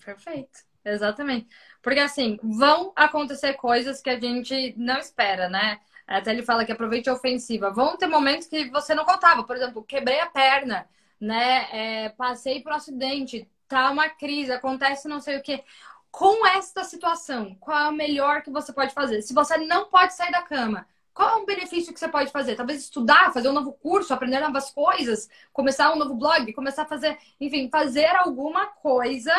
Perfeito. Exatamente. Porque, assim, vão acontecer coisas que a gente não espera, né? Até ele fala que aproveite a ofensiva. Vão ter momentos que você não contava. Por exemplo, quebrei a perna, né? É, passei por um acidente, tá uma crise, acontece não sei o quê. Com esta situação, qual é o melhor que você pode fazer? Se você não pode sair da cama, qual é o benefício que você pode fazer? Talvez estudar, fazer um novo curso, aprender novas coisas, começar um novo blog, começar a fazer, enfim, fazer alguma coisa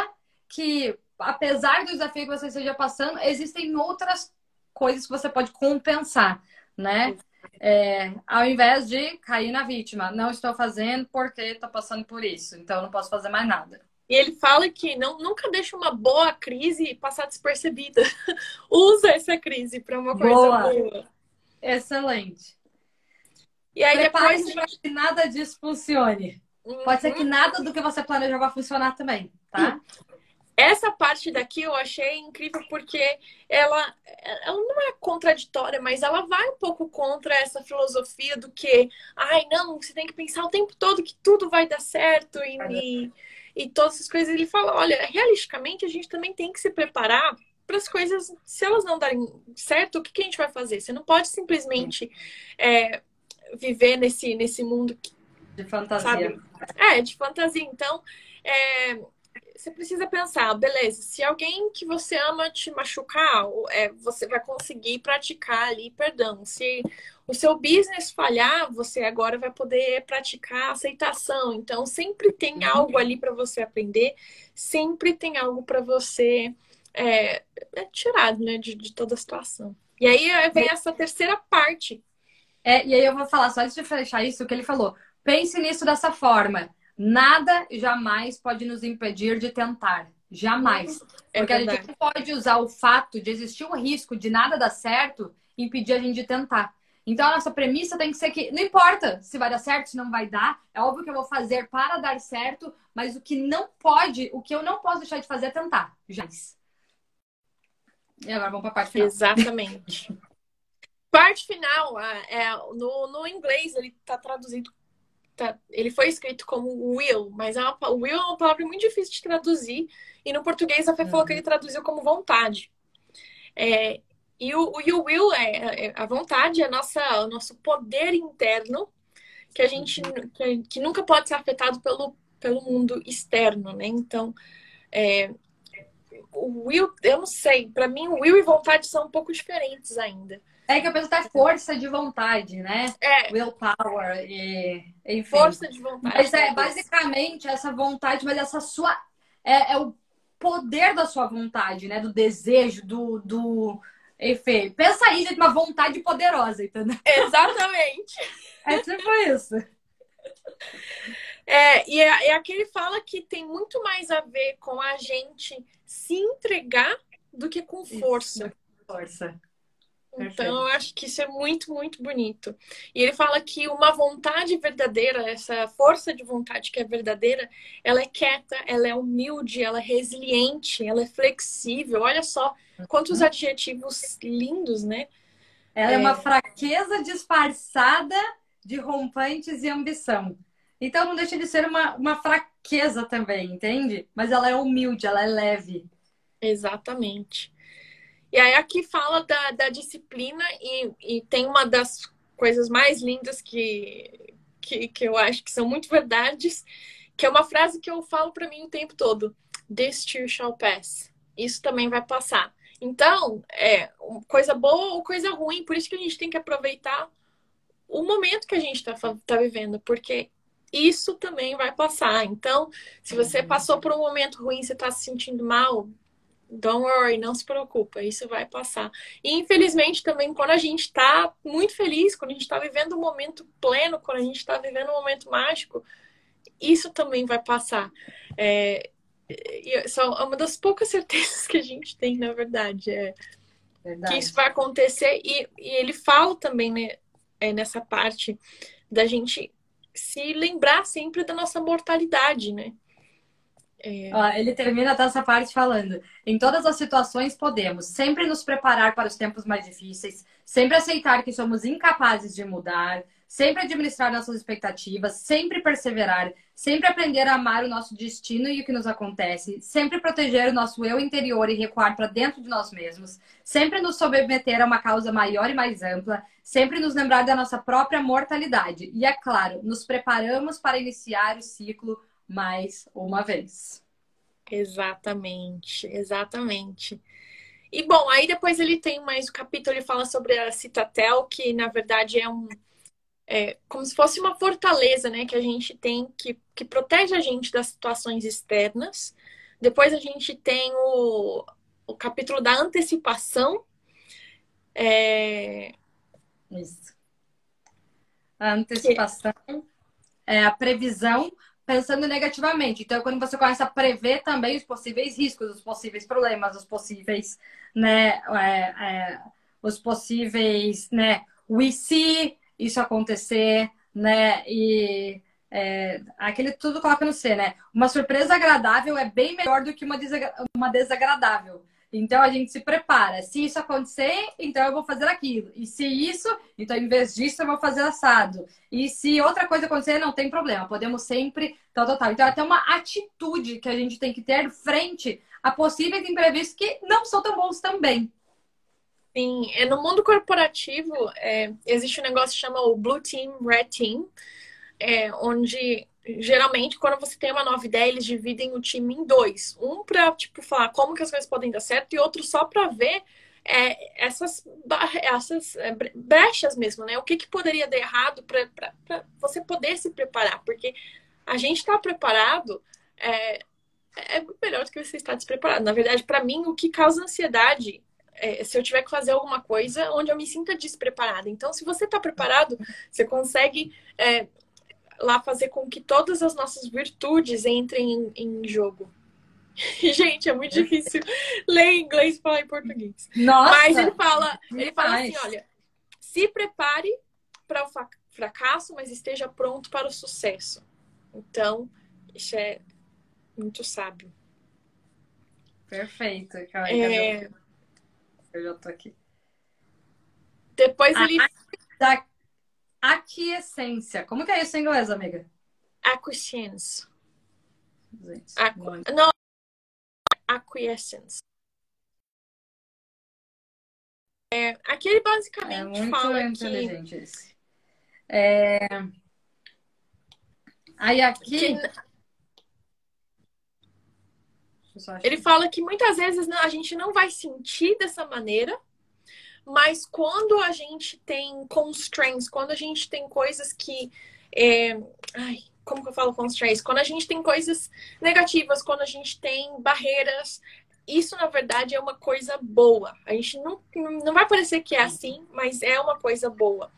que, apesar do desafio que você esteja passando, existem outras coisas que você pode compensar né? É, ao invés de cair na vítima, não estou fazendo porque estou passando por isso, então não posso fazer mais nada. E ele fala que não, nunca deixa uma boa crise passar despercebida. Usa essa crise para uma coisa boa. boa. Excelente. E aí depois para que nada disso funcione. Uhum. Pode ser que uhum. nada do que você planejou vai funcionar também, tá? Essa parte daqui eu achei incrível porque ela, ela não é contraditória, mas ela vai um pouco contra essa filosofia do que, ai, não, você tem que pensar o tempo todo que tudo vai dar certo e, e, e todas essas coisas. Ele fala, olha, realisticamente a gente também tem que se preparar para as coisas, se elas não darem certo, o que, que, a gente vai fazer? Você não pode simplesmente é, viver nesse, nesse mundo que, de fantasia. Sabe? É, de fantasia. Então, é, você precisa pensar, beleza, se alguém que você ama te machucar, é, você vai conseguir praticar ali perdão. Se o seu business falhar, você agora vai poder praticar aceitação. Então, sempre tem uhum. algo ali para você aprender, sempre tem algo para você é, é tirar né, de, de toda a situação. E aí vem essa terceira parte. É, e aí eu vou falar, só antes de fechar isso, o que ele falou. Pense nisso dessa forma Nada jamais pode nos impedir de tentar. Jamais. É Porque verdade. a gente não pode usar o fato de existir o risco de nada dar certo impedir a gente de tentar. Então a nossa premissa tem que ser que não importa se vai dar certo, se não vai dar, é óbvio que eu vou fazer para dar certo, mas o que não pode, o que eu não posso deixar de fazer é tentar. Jamais. E agora vamos para a parte final. Exatamente. parte final, é, no, no inglês, ele está traduzido tá, ele foi escrito como will, mas é uma, will é uma palavra muito difícil de traduzir. E no português a Fê uhum. falou que ele traduziu como vontade. É, e o, o will é, é, a vontade, é a nossa, o nosso poder interno que a gente uhum. que, que, nunca pode ser afetado pelo, pelo mundo externo, né? Então, é, o will, eu não sei, para mim o will e vontade são um pouco diferentes ainda. É que eu penso até força de vontade, né? É. Willpower e enfim. Força de vontade. Mas é basicamente essa vontade, mas essa sua. É, é o poder da sua vontade, né? Do desejo, do. do... Enfim, pensa aí de uma vontade poderosa, entendeu? Exatamente. É tipo isso. É, e é, é aquele fala que tem muito mais a ver com a gente se entregar do que com força. Isso, força. Então, eu acho que isso é muito, muito bonito. E ele fala que uma vontade verdadeira, essa força de vontade que é verdadeira, ela é quieta, ela é humilde, ela é resiliente, ela é flexível. Olha só quantos uhum. adjetivos lindos, né? Ela é, é uma fraqueza disfarçada de rompantes e ambição. Então, não deixa de ser uma, uma fraqueza também, entende? Mas ela é humilde, ela é leve. Exatamente. E aí aqui fala da, da disciplina e, e tem uma das coisas mais lindas que, que, que eu acho que são muito verdades, que é uma frase que eu falo para mim o tempo todo. This too shall pass. Isso também vai passar. Então, é coisa boa ou coisa ruim, por isso que a gente tem que aproveitar o momento que a gente está tá vivendo, porque isso também vai passar. Então, se você uhum. passou por um momento ruim, você está se sentindo mal, Don't worry, não se preocupa, isso vai passar. E infelizmente também quando a gente está muito feliz, quando a gente está vivendo um momento pleno, quando a gente está vivendo um momento mágico, isso também vai passar. É, é uma das poucas certezas que a gente tem, na verdade, é verdade. que isso vai acontecer. E, e ele fala também né, é, nessa parte da gente se lembrar sempre da nossa mortalidade, né? É... Ele termina essa parte falando: em todas as situações podemos sempre nos preparar para os tempos mais difíceis, sempre aceitar que somos incapazes de mudar, sempre administrar nossas expectativas, sempre perseverar, sempre aprender a amar o nosso destino e o que nos acontece, sempre proteger o nosso eu interior e recuar para dentro de nós mesmos, sempre nos submeter a uma causa maior e mais ampla, sempre nos lembrar da nossa própria mortalidade. E é claro, nos preparamos para iniciar o ciclo mais uma vez. Exatamente, exatamente. E bom, aí depois ele tem mais o capítulo, ele fala sobre a Citatel, que na verdade é um. É, como se fosse uma fortaleza, né? Que a gente tem que, que protege a gente das situações externas. Depois a gente tem o, o capítulo da antecipação. É... Isso. A antecipação que... é a previsão pensando negativamente. Então, quando você começa a prever também os possíveis riscos, os possíveis problemas, os possíveis, né, é, é, os possíveis, né, we see isso acontecer, né, e é, aquele tudo coloca no C, né? Uma surpresa agradável é bem melhor do que uma, uma desagradável. Então a gente se prepara. Se isso acontecer, então eu vou fazer aquilo. E se isso, então em vez disso eu vou fazer assado. E se outra coisa acontecer, não tem problema. Podemos sempre tal, tal, tal. Então é até uma atitude que a gente tem que ter frente a possíveis imprevistos que não são tão bons também. Sim, é, no mundo corporativo é, existe um negócio que chama o Blue Team, Red Team, é, onde geralmente quando você tem uma nova ideia eles dividem o time em dois, um para tipo falar como que as coisas podem dar certo e outro só para ver é, essas essas é, brechas mesmo, né? O que que poderia dar errado para você poder se preparar, porque a gente está preparado é, é muito melhor do que você estar despreparado. Na verdade, para mim, o que causa ansiedade é, se eu tiver que fazer alguma coisa onde eu me sinta despreparada. Então, se você está preparado, você consegue é, lá fazer com que todas as nossas virtudes entrem em, em jogo. Gente, é muito difícil ler em inglês e falar em português. Nossa, Mas ele fala, ele fala assim, olha, se prepare para o fracasso, mas esteja pronto para o sucesso. Então, isso é muito sábio. Perfeito. É... Eu já tô aqui. Depois ele. Da aquiescência. Como que é isso em inglês, amiga? Acquiescence. Aqu... Não. Acquiescence. É, aqui ele basicamente é muito fala inteligente que... Isso. É... Aí aqui. Que... Ele fala que muitas vezes a gente não vai sentir dessa maneira, mas quando a gente tem constraints, quando a gente tem coisas que. É... Ai, como que eu falo constraints? Quando a gente tem coisas negativas, quando a gente tem barreiras, isso na verdade é uma coisa boa. A gente não, não vai parecer que é assim, mas é uma coisa boa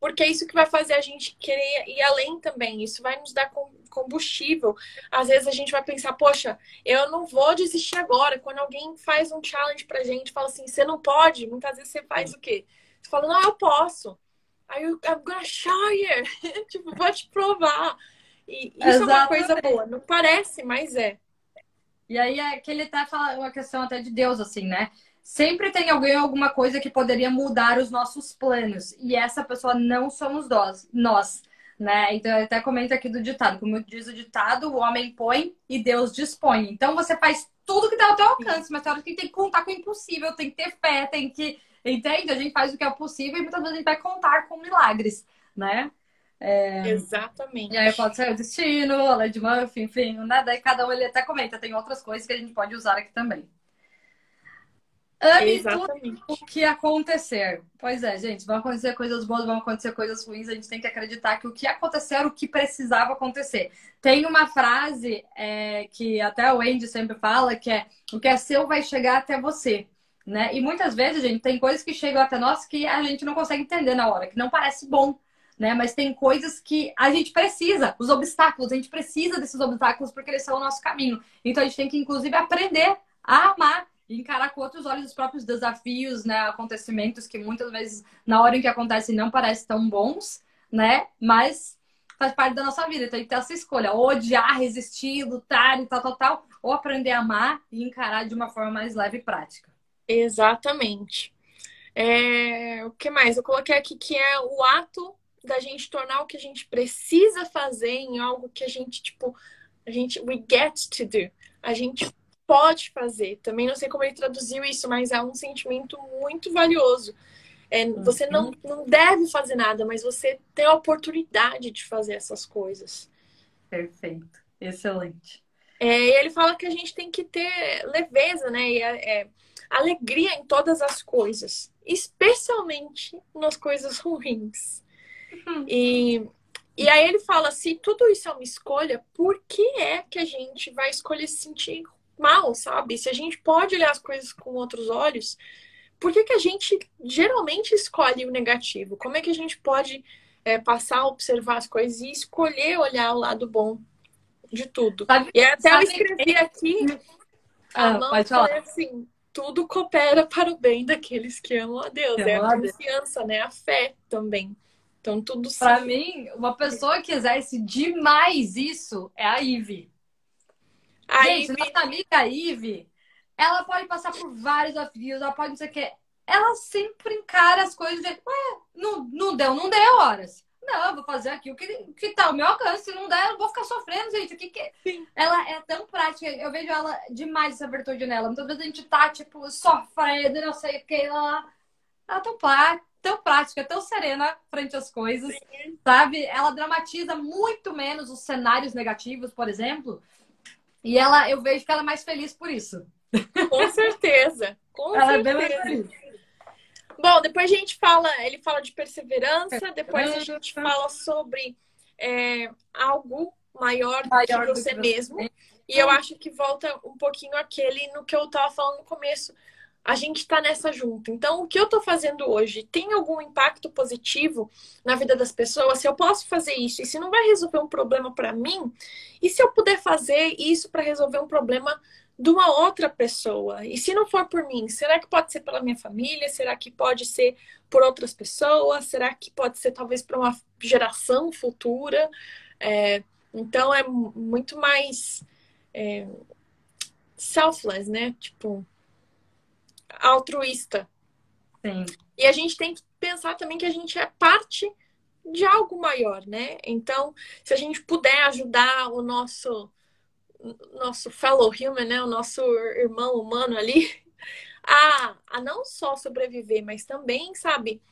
porque é isso que vai fazer a gente querer ir além também. Isso vai nos dar combustível. Às vezes a gente vai pensar, poxa, eu não vou desistir agora. Quando alguém faz um challenge pra gente, fala assim, você não pode, muitas vezes você faz o quê? Você fala, não, eu posso. Aí eu, I'm gonna show you. tipo, vou te provar. E isso Exatamente. é uma coisa boa. Não parece, mas é. E aí é que ele tá falando uma questão até de Deus, assim, né? Sempre tem alguém alguma coisa que poderia mudar os nossos planos. E essa pessoa não somos nós. nós né? Então, eu até comento aqui do ditado. Como diz o ditado, o homem põe e Deus dispõe. Então, você faz tudo que dá ao teu alcance, mas tem hora que tem que contar com o impossível, tem que ter fé, tem que... Entende? A gente faz o que é possível e muitas vezes a gente vai contar com milagres, né? É... Exatamente. E aí pode ser o destino, a lei de Murphy, enfim, né? Daí cada um ele até comenta, tem outras coisas que a gente pode usar aqui também. Ame Exatamente. tudo o que acontecer. Pois é, gente, vão acontecer coisas boas, vão acontecer coisas ruins. A gente tem que acreditar que o que acontecer era o que precisava acontecer. Tem uma frase é, que até o Andy sempre fala, que é o que é seu vai chegar até você. Né? E muitas vezes, gente, tem coisas que chegam até nós que a gente não consegue entender na hora, que não parece bom. Né? Mas tem coisas que a gente precisa, os obstáculos, a gente precisa desses obstáculos porque eles são o nosso caminho. Então a gente tem que, inclusive, aprender a amar encarar com outros olhos os próprios desafios, né, acontecimentos que muitas vezes na hora em que acontecem não parecem tão bons, né, mas faz parte da nossa vida. Então tem que ter essa escolha, ou odiar, resistir, lutar e tal, tal, tal, ou aprender a amar e encarar de uma forma mais leve e prática. Exatamente. É... O que mais? Eu coloquei aqui que é o ato da gente tornar o que a gente precisa fazer em algo que a gente, tipo, a gente, we get to do. A gente pode fazer. Também não sei como ele traduziu isso, mas é um sentimento muito valioso. É, você não, uhum. não deve fazer nada, mas você tem a oportunidade de fazer essas coisas. Perfeito. Excelente. É, e ele fala que a gente tem que ter leveza, né? E, é, alegria em todas as coisas, especialmente nas coisas ruins. Uhum. E, e aí ele fala: se tudo isso é uma escolha, por que é que a gente vai escolher se sentir mal, sabe? Se a gente pode olhar as coisas com outros olhos, por que, que a gente geralmente escolhe o negativo? Como é que a gente pode é, passar a observar as coisas e escolher olhar o lado bom de tudo? Sabe, e até eu escrevi aqui, ah, pode falar. assim, tudo coopera para o bem daqueles que amam a Deus. é a confiança, né? A fé também. Então, tudo Para mim, uma pessoa que exerce demais isso é a Ivy. A Gente, nossa amiga Ive, ela pode passar por vários desafios, ela pode não sei o quê. Ela sempre encara as coisas de, ué, não, não deu, não deu horas. Não, vou fazer aqui o que, que tá ao meu alcance. Se não der, eu vou ficar sofrendo, gente. O que que. Sim. Ela é tão prática. Eu vejo ela demais essa virtude nela. Muitas vezes a gente tá, tipo, sofrendo, não sei o que. Ela, ela é tão, plá, tão prática, tão serena frente às coisas, Sim. sabe? Ela dramatiza muito menos os cenários negativos, por exemplo. E ela, eu vejo que ela é mais feliz por isso. Com certeza. Com ela certeza. é bem mais feliz. Bom, depois a gente fala, ele fala de perseverança, depois a gente fala sobre é, algo maior, maior do que você mesmo. E eu acho que volta um pouquinho aquele no que eu estava falando no começo. A gente está nessa junto. Então, o que eu estou fazendo hoje tem algum impacto positivo na vida das pessoas? Se eu posso fazer isso e se não vai resolver um problema para mim, e se eu puder fazer isso para resolver um problema de uma outra pessoa. E se não for por mim, será que pode ser pela minha família? Será que pode ser por outras pessoas? Será que pode ser talvez para uma geração futura? É, então é muito mais é, selfless, né? Tipo, altruísta. Sim. E a gente tem que pensar também que a gente é parte de algo maior, né? Então, se a gente puder ajudar o nosso nosso fellow human, né, o nosso irmão humano ali, a, a não só sobreviver, mas também, sabe,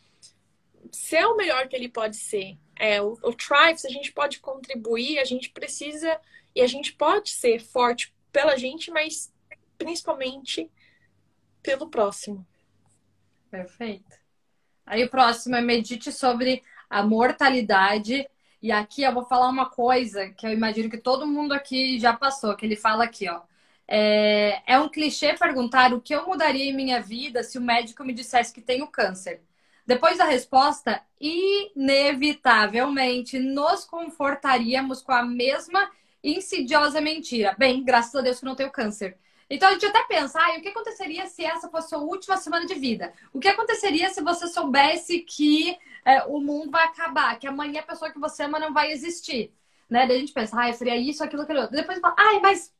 ser o melhor que ele pode ser. É, o, o Tribes, a gente pode contribuir, a gente precisa e a gente pode ser forte pela gente, mas principalmente pelo próximo. Perfeito. Aí o próximo é medite sobre a mortalidade e aqui eu vou falar uma coisa que eu imagino que todo mundo aqui já passou, que ele fala aqui, ó. É, é um clichê perguntar o que eu mudaria em minha vida se o médico me dissesse que tenho câncer. Depois da resposta, inevitavelmente nos confortaríamos com a mesma insidiosa mentira. Bem, graças a Deus que não tenho câncer. Então a gente até pensa, ah, o que aconteceria se essa fosse a última semana de vida? O que aconteceria se você soubesse que é, o mundo vai acabar, que amanhã a pessoa que você ama não vai existir? Né? Daí a gente pensa, ah, seria isso, aquilo, aquilo outro. Depois fala, ai, mas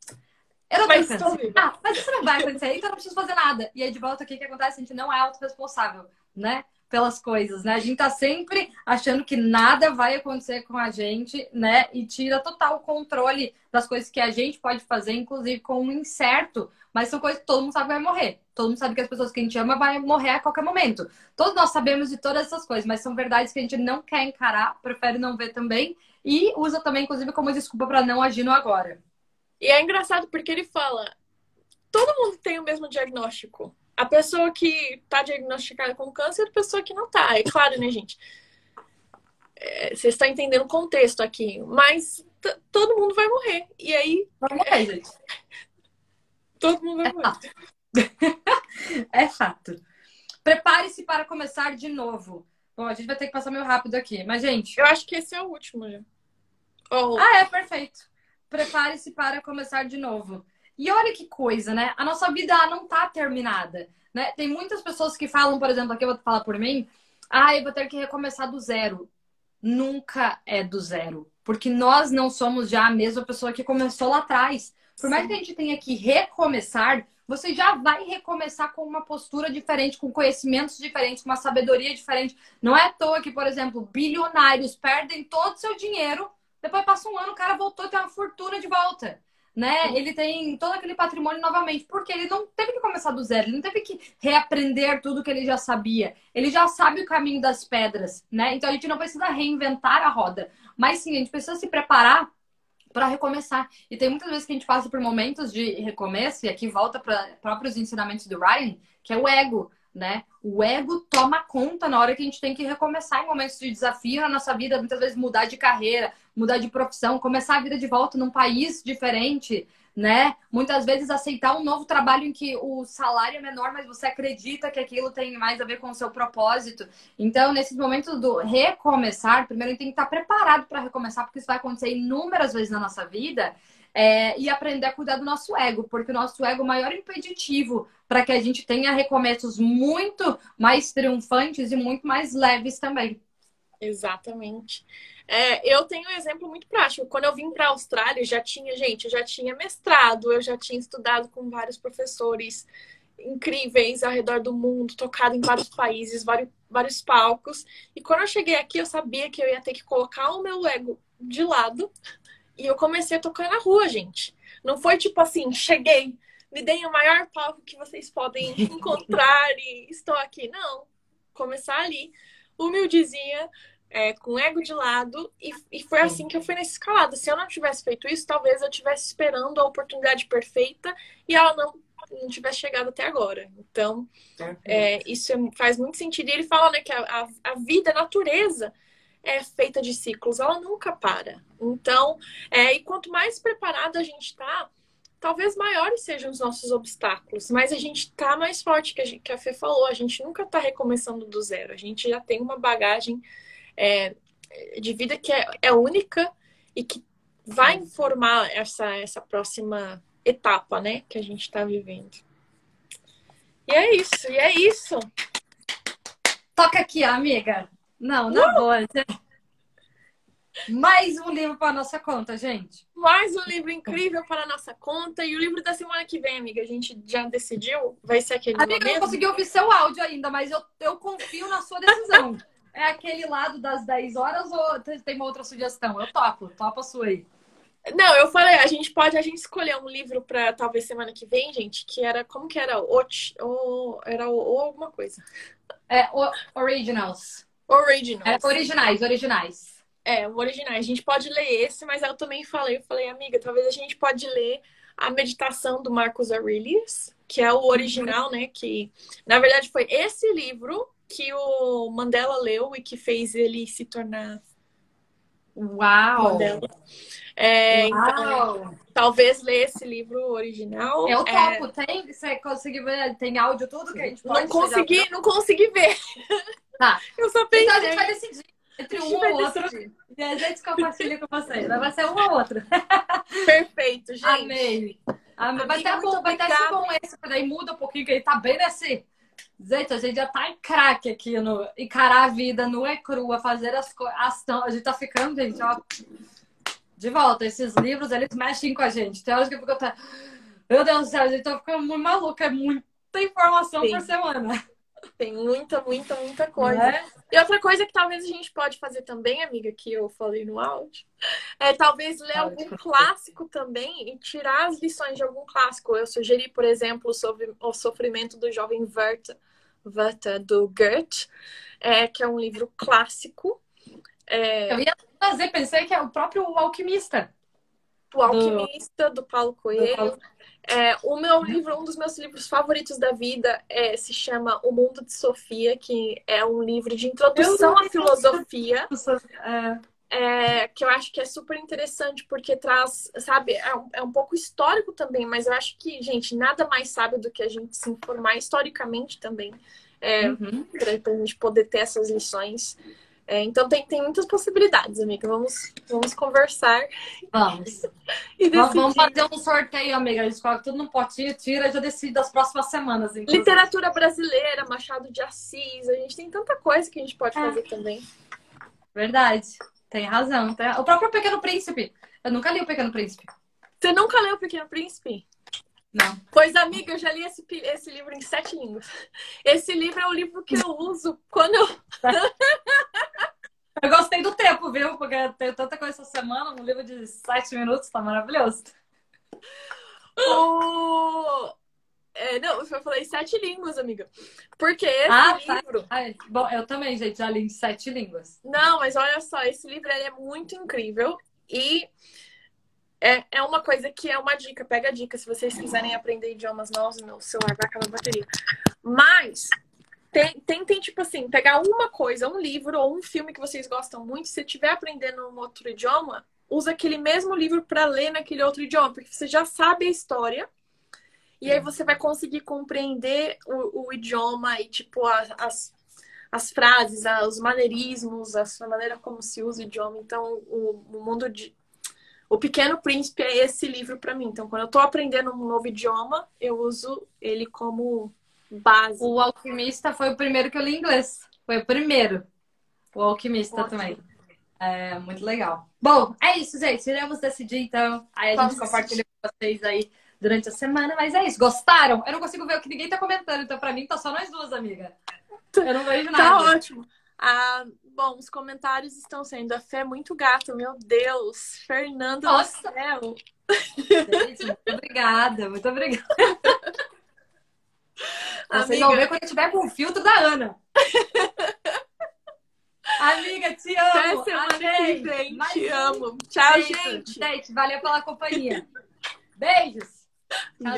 eu não tenho câncer. Ah, mas isso não vai acontecer, então eu não preciso fazer nada. E aí de volta, o que, que acontece? A gente não é autorresponsável, né? Pelas coisas, né? A gente tá sempre achando que nada vai acontecer com a gente, né? E tira total controle das coisas que a gente pode fazer, inclusive com um incerto. Mas são coisas que todo mundo sabe que vai morrer. Todo mundo sabe que as pessoas que a gente ama vai morrer a qualquer momento. Todos nós sabemos de todas essas coisas, mas são verdades que a gente não quer encarar, prefere não ver também e usa também, inclusive, como desculpa para não agir no agora. E é engraçado porque ele fala: todo mundo tem o mesmo diagnóstico a pessoa que está diagnosticada com câncer e a pessoa que não está. É claro, né, gente? É, você está entendendo o contexto aqui, mas todo mundo vai morrer. E aí. Vai morrer, gente. Todo mundo vai é morrer. Fato. é fato. Prepare-se para começar de novo. Bom, a gente vai ter que passar meio rápido aqui, mas, gente. Eu acho que esse é o último já. Oh. Ah, é, perfeito. Prepare-se para começar de novo. E olha que coisa, né? A nossa vida não tá terminada. Né? Tem muitas pessoas que falam, por exemplo, aqui eu vou falar por mim, ah, eu vou ter que recomeçar do zero. Nunca é do zero. Porque nós não somos já a mesma pessoa que começou lá atrás. Por mais que a gente tenha que recomeçar, você já vai recomeçar com uma postura diferente, com conhecimentos diferentes, com uma sabedoria diferente. Não é à toa que, por exemplo, bilionários perdem todo o seu dinheiro, depois passa um ano, o cara voltou e tem uma fortuna de volta né? Ele tem todo aquele patrimônio novamente, porque ele não teve que começar do zero, ele não teve que reaprender tudo que ele já sabia. Ele já sabe o caminho das pedras, né? Então a gente não precisa reinventar a roda, mas sim, a gente precisa se preparar para recomeçar. E tem muitas vezes que a gente passa por momentos de recomeço, e aqui volta para próprios ensinamentos do Ryan, que é o ego né? O ego toma conta na hora que a gente tem que recomeçar em momentos de desafio na nossa vida, muitas vezes mudar de carreira, mudar de profissão, começar a vida de volta num país diferente, né? Muitas vezes aceitar um novo trabalho em que o salário é menor, mas você acredita que aquilo tem mais a ver com o seu propósito. Então, nesses momentos do recomeçar, primeiro a gente tem que estar preparado para recomeçar, porque isso vai acontecer inúmeras vezes na nossa vida. É, e aprender a cuidar do nosso ego, porque o nosso ego é o maior impeditivo para que a gente tenha recomeços muito mais triunfantes e muito mais leves também. Exatamente. É, eu tenho um exemplo muito prático. Quando eu vim para a Austrália, já tinha, gente, eu já tinha mestrado, eu já tinha estudado com vários professores incríveis ao redor do mundo, tocado em vários países, vários, vários palcos. E quando eu cheguei aqui, eu sabia que eu ia ter que colocar o meu ego de lado. E eu comecei a tocar na rua, gente. Não foi tipo assim, cheguei, me deem o maior palco que vocês podem encontrar e estou aqui. Não. Começar ali, humildezinha, é, com ego de lado, e, e foi assim que eu fui nessa escalada. Se eu não tivesse feito isso, talvez eu estivesse esperando a oportunidade perfeita e ela não, não tivesse chegado até agora. Então, é, isso é, faz muito sentido. E ele fala né, que a, a, a, vida, a natureza, é feita de ciclos, ela nunca para. Então, é, e quanto mais preparado a gente está, talvez maiores sejam os nossos obstáculos, mas a gente tá mais forte, que a, gente, que a Fê falou, a gente nunca tá recomeçando do zero, a gente já tem uma bagagem é, de vida que é, é, única e que vai informar essa, essa próxima etapa, né, que a gente está vivendo. E é isso, e é isso. Toca aqui, amiga. Não, não uh! boa. Mais um livro para nossa conta, gente. Mais um livro incrível para nossa conta. E o livro da semana que vem, amiga, a gente já decidiu? Vai ser aquele Amiga, eu não consegui ouvir seu áudio ainda, mas eu, eu confio na sua decisão. é aquele lado das 10 horas ou tem uma outra sugestão? Eu topo, topa a sua aí. Não, eu falei, a gente pode a gente escolher um livro para talvez semana que vem, gente, que era como que era o, o era o, alguma coisa. É, o, originals. Originals. É, originais, originais. É, o originais. A gente pode ler esse, mas eu também falei, eu falei, amiga, talvez a gente pode ler a meditação do Marcos Aurelius, que é o original, né, que na verdade foi esse livro que o Mandela leu e que fez ele se tornar Uau! É, então, Uau. Então, talvez ler esse livro original. Eu é, topo, é... tem? Você conseguiu ver? Tem áudio, tudo que a gente pode Não consegui, não consegui ver. Tá. Eu só pensei. Então a gente vai decidir entre um ou outro. E a gente compartilha com vocês. Vai ser um ou outro. Perfeito, gente. Amei. Amei. Vai ter bom, vai ter bom esse, daí muda um pouquinho, que ele tá bem nesse Gente, a gente já tá em craque aqui no encarar a vida nua e crua, fazer as coisas. A gente tá ficando, gente, ó. De volta, esses livros, eles mexem com a gente. Tem horas que eu fico até. Meu Deus do céu, a gente tá ficando muito maluca. É muita informação Sim. por semana. Tem muita, muita, muita coisa. É? E outra coisa que talvez a gente pode fazer também, amiga, que eu falei no áudio, é talvez ler algum clássico também e tirar as lições de algum clássico. Eu sugeri, por exemplo, sobre o sofrimento do jovem Werther, Werther do Goethe, é, que é um livro clássico. É... Eu ia fazer, pensei que é o próprio Alquimista. O Alquimista, do, do Paulo Coelho. Do Paulo... É, o meu livro, um dos meus livros favoritos da vida, é, se chama O Mundo de Sofia, que é um livro de introdução à filosofia. É, que eu acho que é super interessante, porque traz, sabe, é um, é um, pouco histórico também, mas eu acho que, gente, nada mais sabe do que a gente se informar historicamente também, é, uhum. para a gente poder ter essas lições. É, então tem, tem muitas possibilidades, amiga. Vamos, vamos conversar. Vamos. e vamos fazer um sorteio, amiga. A gente coloca tudo no potinho, tira e já decide das próximas semanas. Inclusive. Literatura brasileira, Machado de Assis. A gente tem tanta coisa que a gente pode é. fazer também. Verdade. Tem razão. O próprio Pequeno Príncipe. Eu nunca li o Pequeno Príncipe. Você nunca leu o Pequeno Príncipe? Não. Pois, amiga, eu já li esse, esse livro em sete línguas. Esse livro é o livro que eu uso quando eu. eu gostei do tempo, viu? Porque eu tenho tanta coisa essa semana, um livro de sete minutos, tá maravilhoso. O... É, não, eu falei sete línguas, amiga. Porque esse ah, tá. livro. Tá. bom, eu também, gente, já li sete línguas. Não, mas olha só, esse livro é muito incrível. E é, é uma coisa que é uma dica, pega a dica se vocês quiserem aprender idiomas novos, meu celular vai acabar a bateria. Mas tentem, tipo assim, pegar uma coisa, um livro ou um filme que vocês gostam muito, se estiver aprendendo um outro idioma, usa aquele mesmo livro para ler naquele outro idioma, porque você já sabe a história. E aí você vai conseguir compreender o, o idioma e, tipo, as, as, as frases, os maneirismos, a maneira como se usa o idioma. Então, o, o mundo de, o Pequeno Príncipe é esse livro para mim. Então, quando eu estou aprendendo um novo idioma, eu uso ele como base. O Alquimista foi o primeiro que eu li em inglês. Foi o primeiro. O Alquimista Ótimo. também. É, muito legal. Bom, é isso, gente. Iremos decidir, então. Aí a Vamos gente compartilha com vocês aí durante a semana. Mas é isso. Gostaram? Eu não consigo ver o que ninguém tá comentando. Então, pra mim, tá só nós duas, amiga. Eu não vejo nada. Tá ótimo. Ah, bom, os comentários estão sendo a Fé é muito gata, meu Deus. Fernando Nossa. do céu. Gente, muito obrigada. Muito obrigada. Vocês vão ver quando eu tiver com o filtro da Ana. Amiga, te até amo. semana Amei. vem. Te um amo. Tchau, gente. Gente, valeu pela companhia. Beijos. 然后。